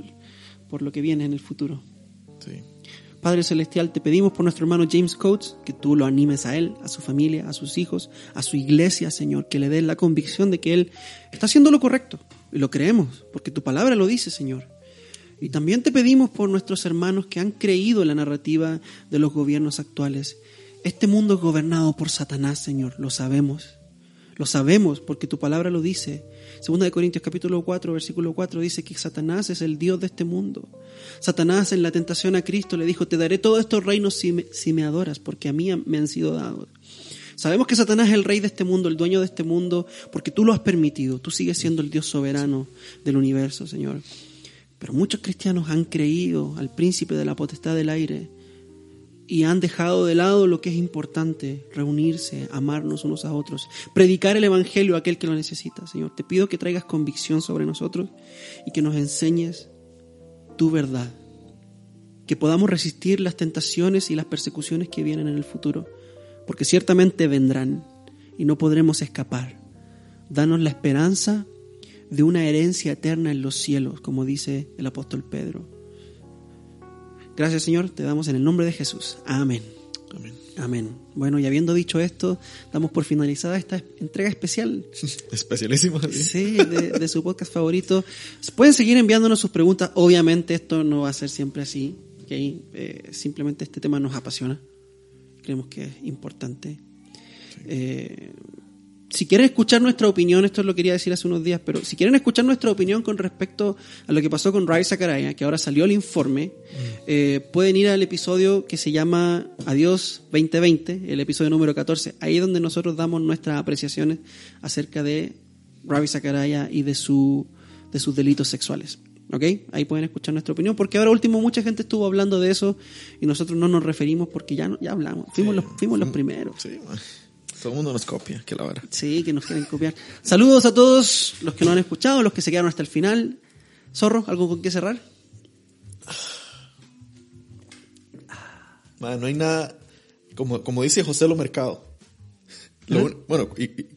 por lo que viene en el futuro. Sí. Padre Celestial, te pedimos por nuestro hermano James Coates que tú lo animes a él, a su familia, a sus hijos, a su iglesia, Señor, que le des la convicción de que él está haciendo lo correcto. Y lo creemos, porque tu palabra lo dice, Señor. Y también te pedimos por nuestros hermanos que han creído en la narrativa de los gobiernos actuales. Este mundo es gobernado por Satanás, Señor, lo sabemos. Lo sabemos porque tu palabra lo dice. Segunda de Corintios capítulo 4, versículo 4 dice que Satanás es el Dios de este mundo. Satanás en la tentación a Cristo le dijo, te daré todos estos reinos si me, si me adoras, porque a mí me han sido dados. Sabemos que Satanás es el rey de este mundo, el dueño de este mundo, porque tú lo has permitido. Tú sigues siendo el Dios soberano del universo, Señor. Pero muchos cristianos han creído al príncipe de la potestad del aire y han dejado de lado lo que es importante, reunirse, amarnos unos a otros, predicar el Evangelio a aquel que lo necesita, Señor. Te pido que traigas convicción sobre nosotros y que nos enseñes tu verdad, que podamos resistir las tentaciones y las persecuciones que vienen en el futuro, porque ciertamente vendrán y no podremos escapar. Danos la esperanza de una herencia eterna en los cielos, como dice el apóstol Pedro. Gracias Señor, te damos en el nombre de Jesús. Amén. Amén. Amén. Bueno, y habiendo dicho esto, damos por finalizada esta entrega especial. Especialísima. Sí, de, de, su podcast favorito. Pueden seguir enviándonos sus preguntas. Obviamente esto no va a ser siempre así. ¿okay? Eh, simplemente este tema nos apasiona. Creemos que es importante. Eh, si quieren escuchar nuestra opinión, esto lo quería decir hace unos días, pero si quieren escuchar nuestra opinión con respecto a lo que pasó con Ray Sakaraya, que ahora salió el informe, eh, pueden ir al episodio que se llama Adiós 2020, el episodio número 14, ahí es donde nosotros damos nuestras apreciaciones acerca de Ravi Sakaraya y de, su, de sus delitos sexuales. ¿Ok? Ahí pueden escuchar nuestra opinión, porque ahora último mucha gente estuvo hablando de eso y nosotros no nos referimos porque ya, no, ya hablamos, fuimos, los, fuimos los primeros. Sí, man. Todo el mundo nos copia, que la vara. Sí, que nos quieren copiar. Saludos a todos los que no han escuchado, los que se quedaron hasta el final. Zorro, ¿algo con qué cerrar? Man, no hay nada, como, como dice José Lo Mercado. Lo. Bueno, y, y,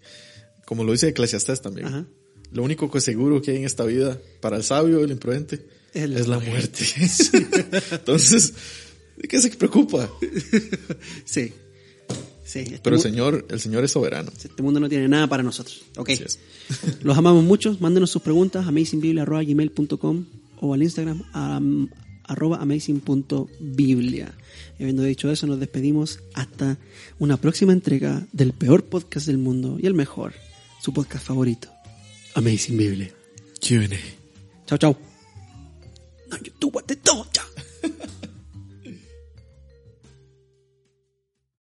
como lo dice Eclesiastés también. Ajá. Lo único que seguro que hay en esta vida para el sabio, el imprudente, es la, es la muerte. Sí. Entonces, ¿de qué se preocupa? sí. Sí, este Pero el Señor, el Señor es soberano. Este mundo no tiene nada para nosotros. Ok. Los amamos mucho. Mándenos sus preguntas a amazingbiblia.com o al Instagram a, arroba amazing.biblia. Y habiendo dicho eso, nos despedimos hasta una próxima entrega del peor podcast del mundo y el mejor, su podcast favorito, Amazing Biblia. Q&A. Chao, chao. No, YouTube, what the dog.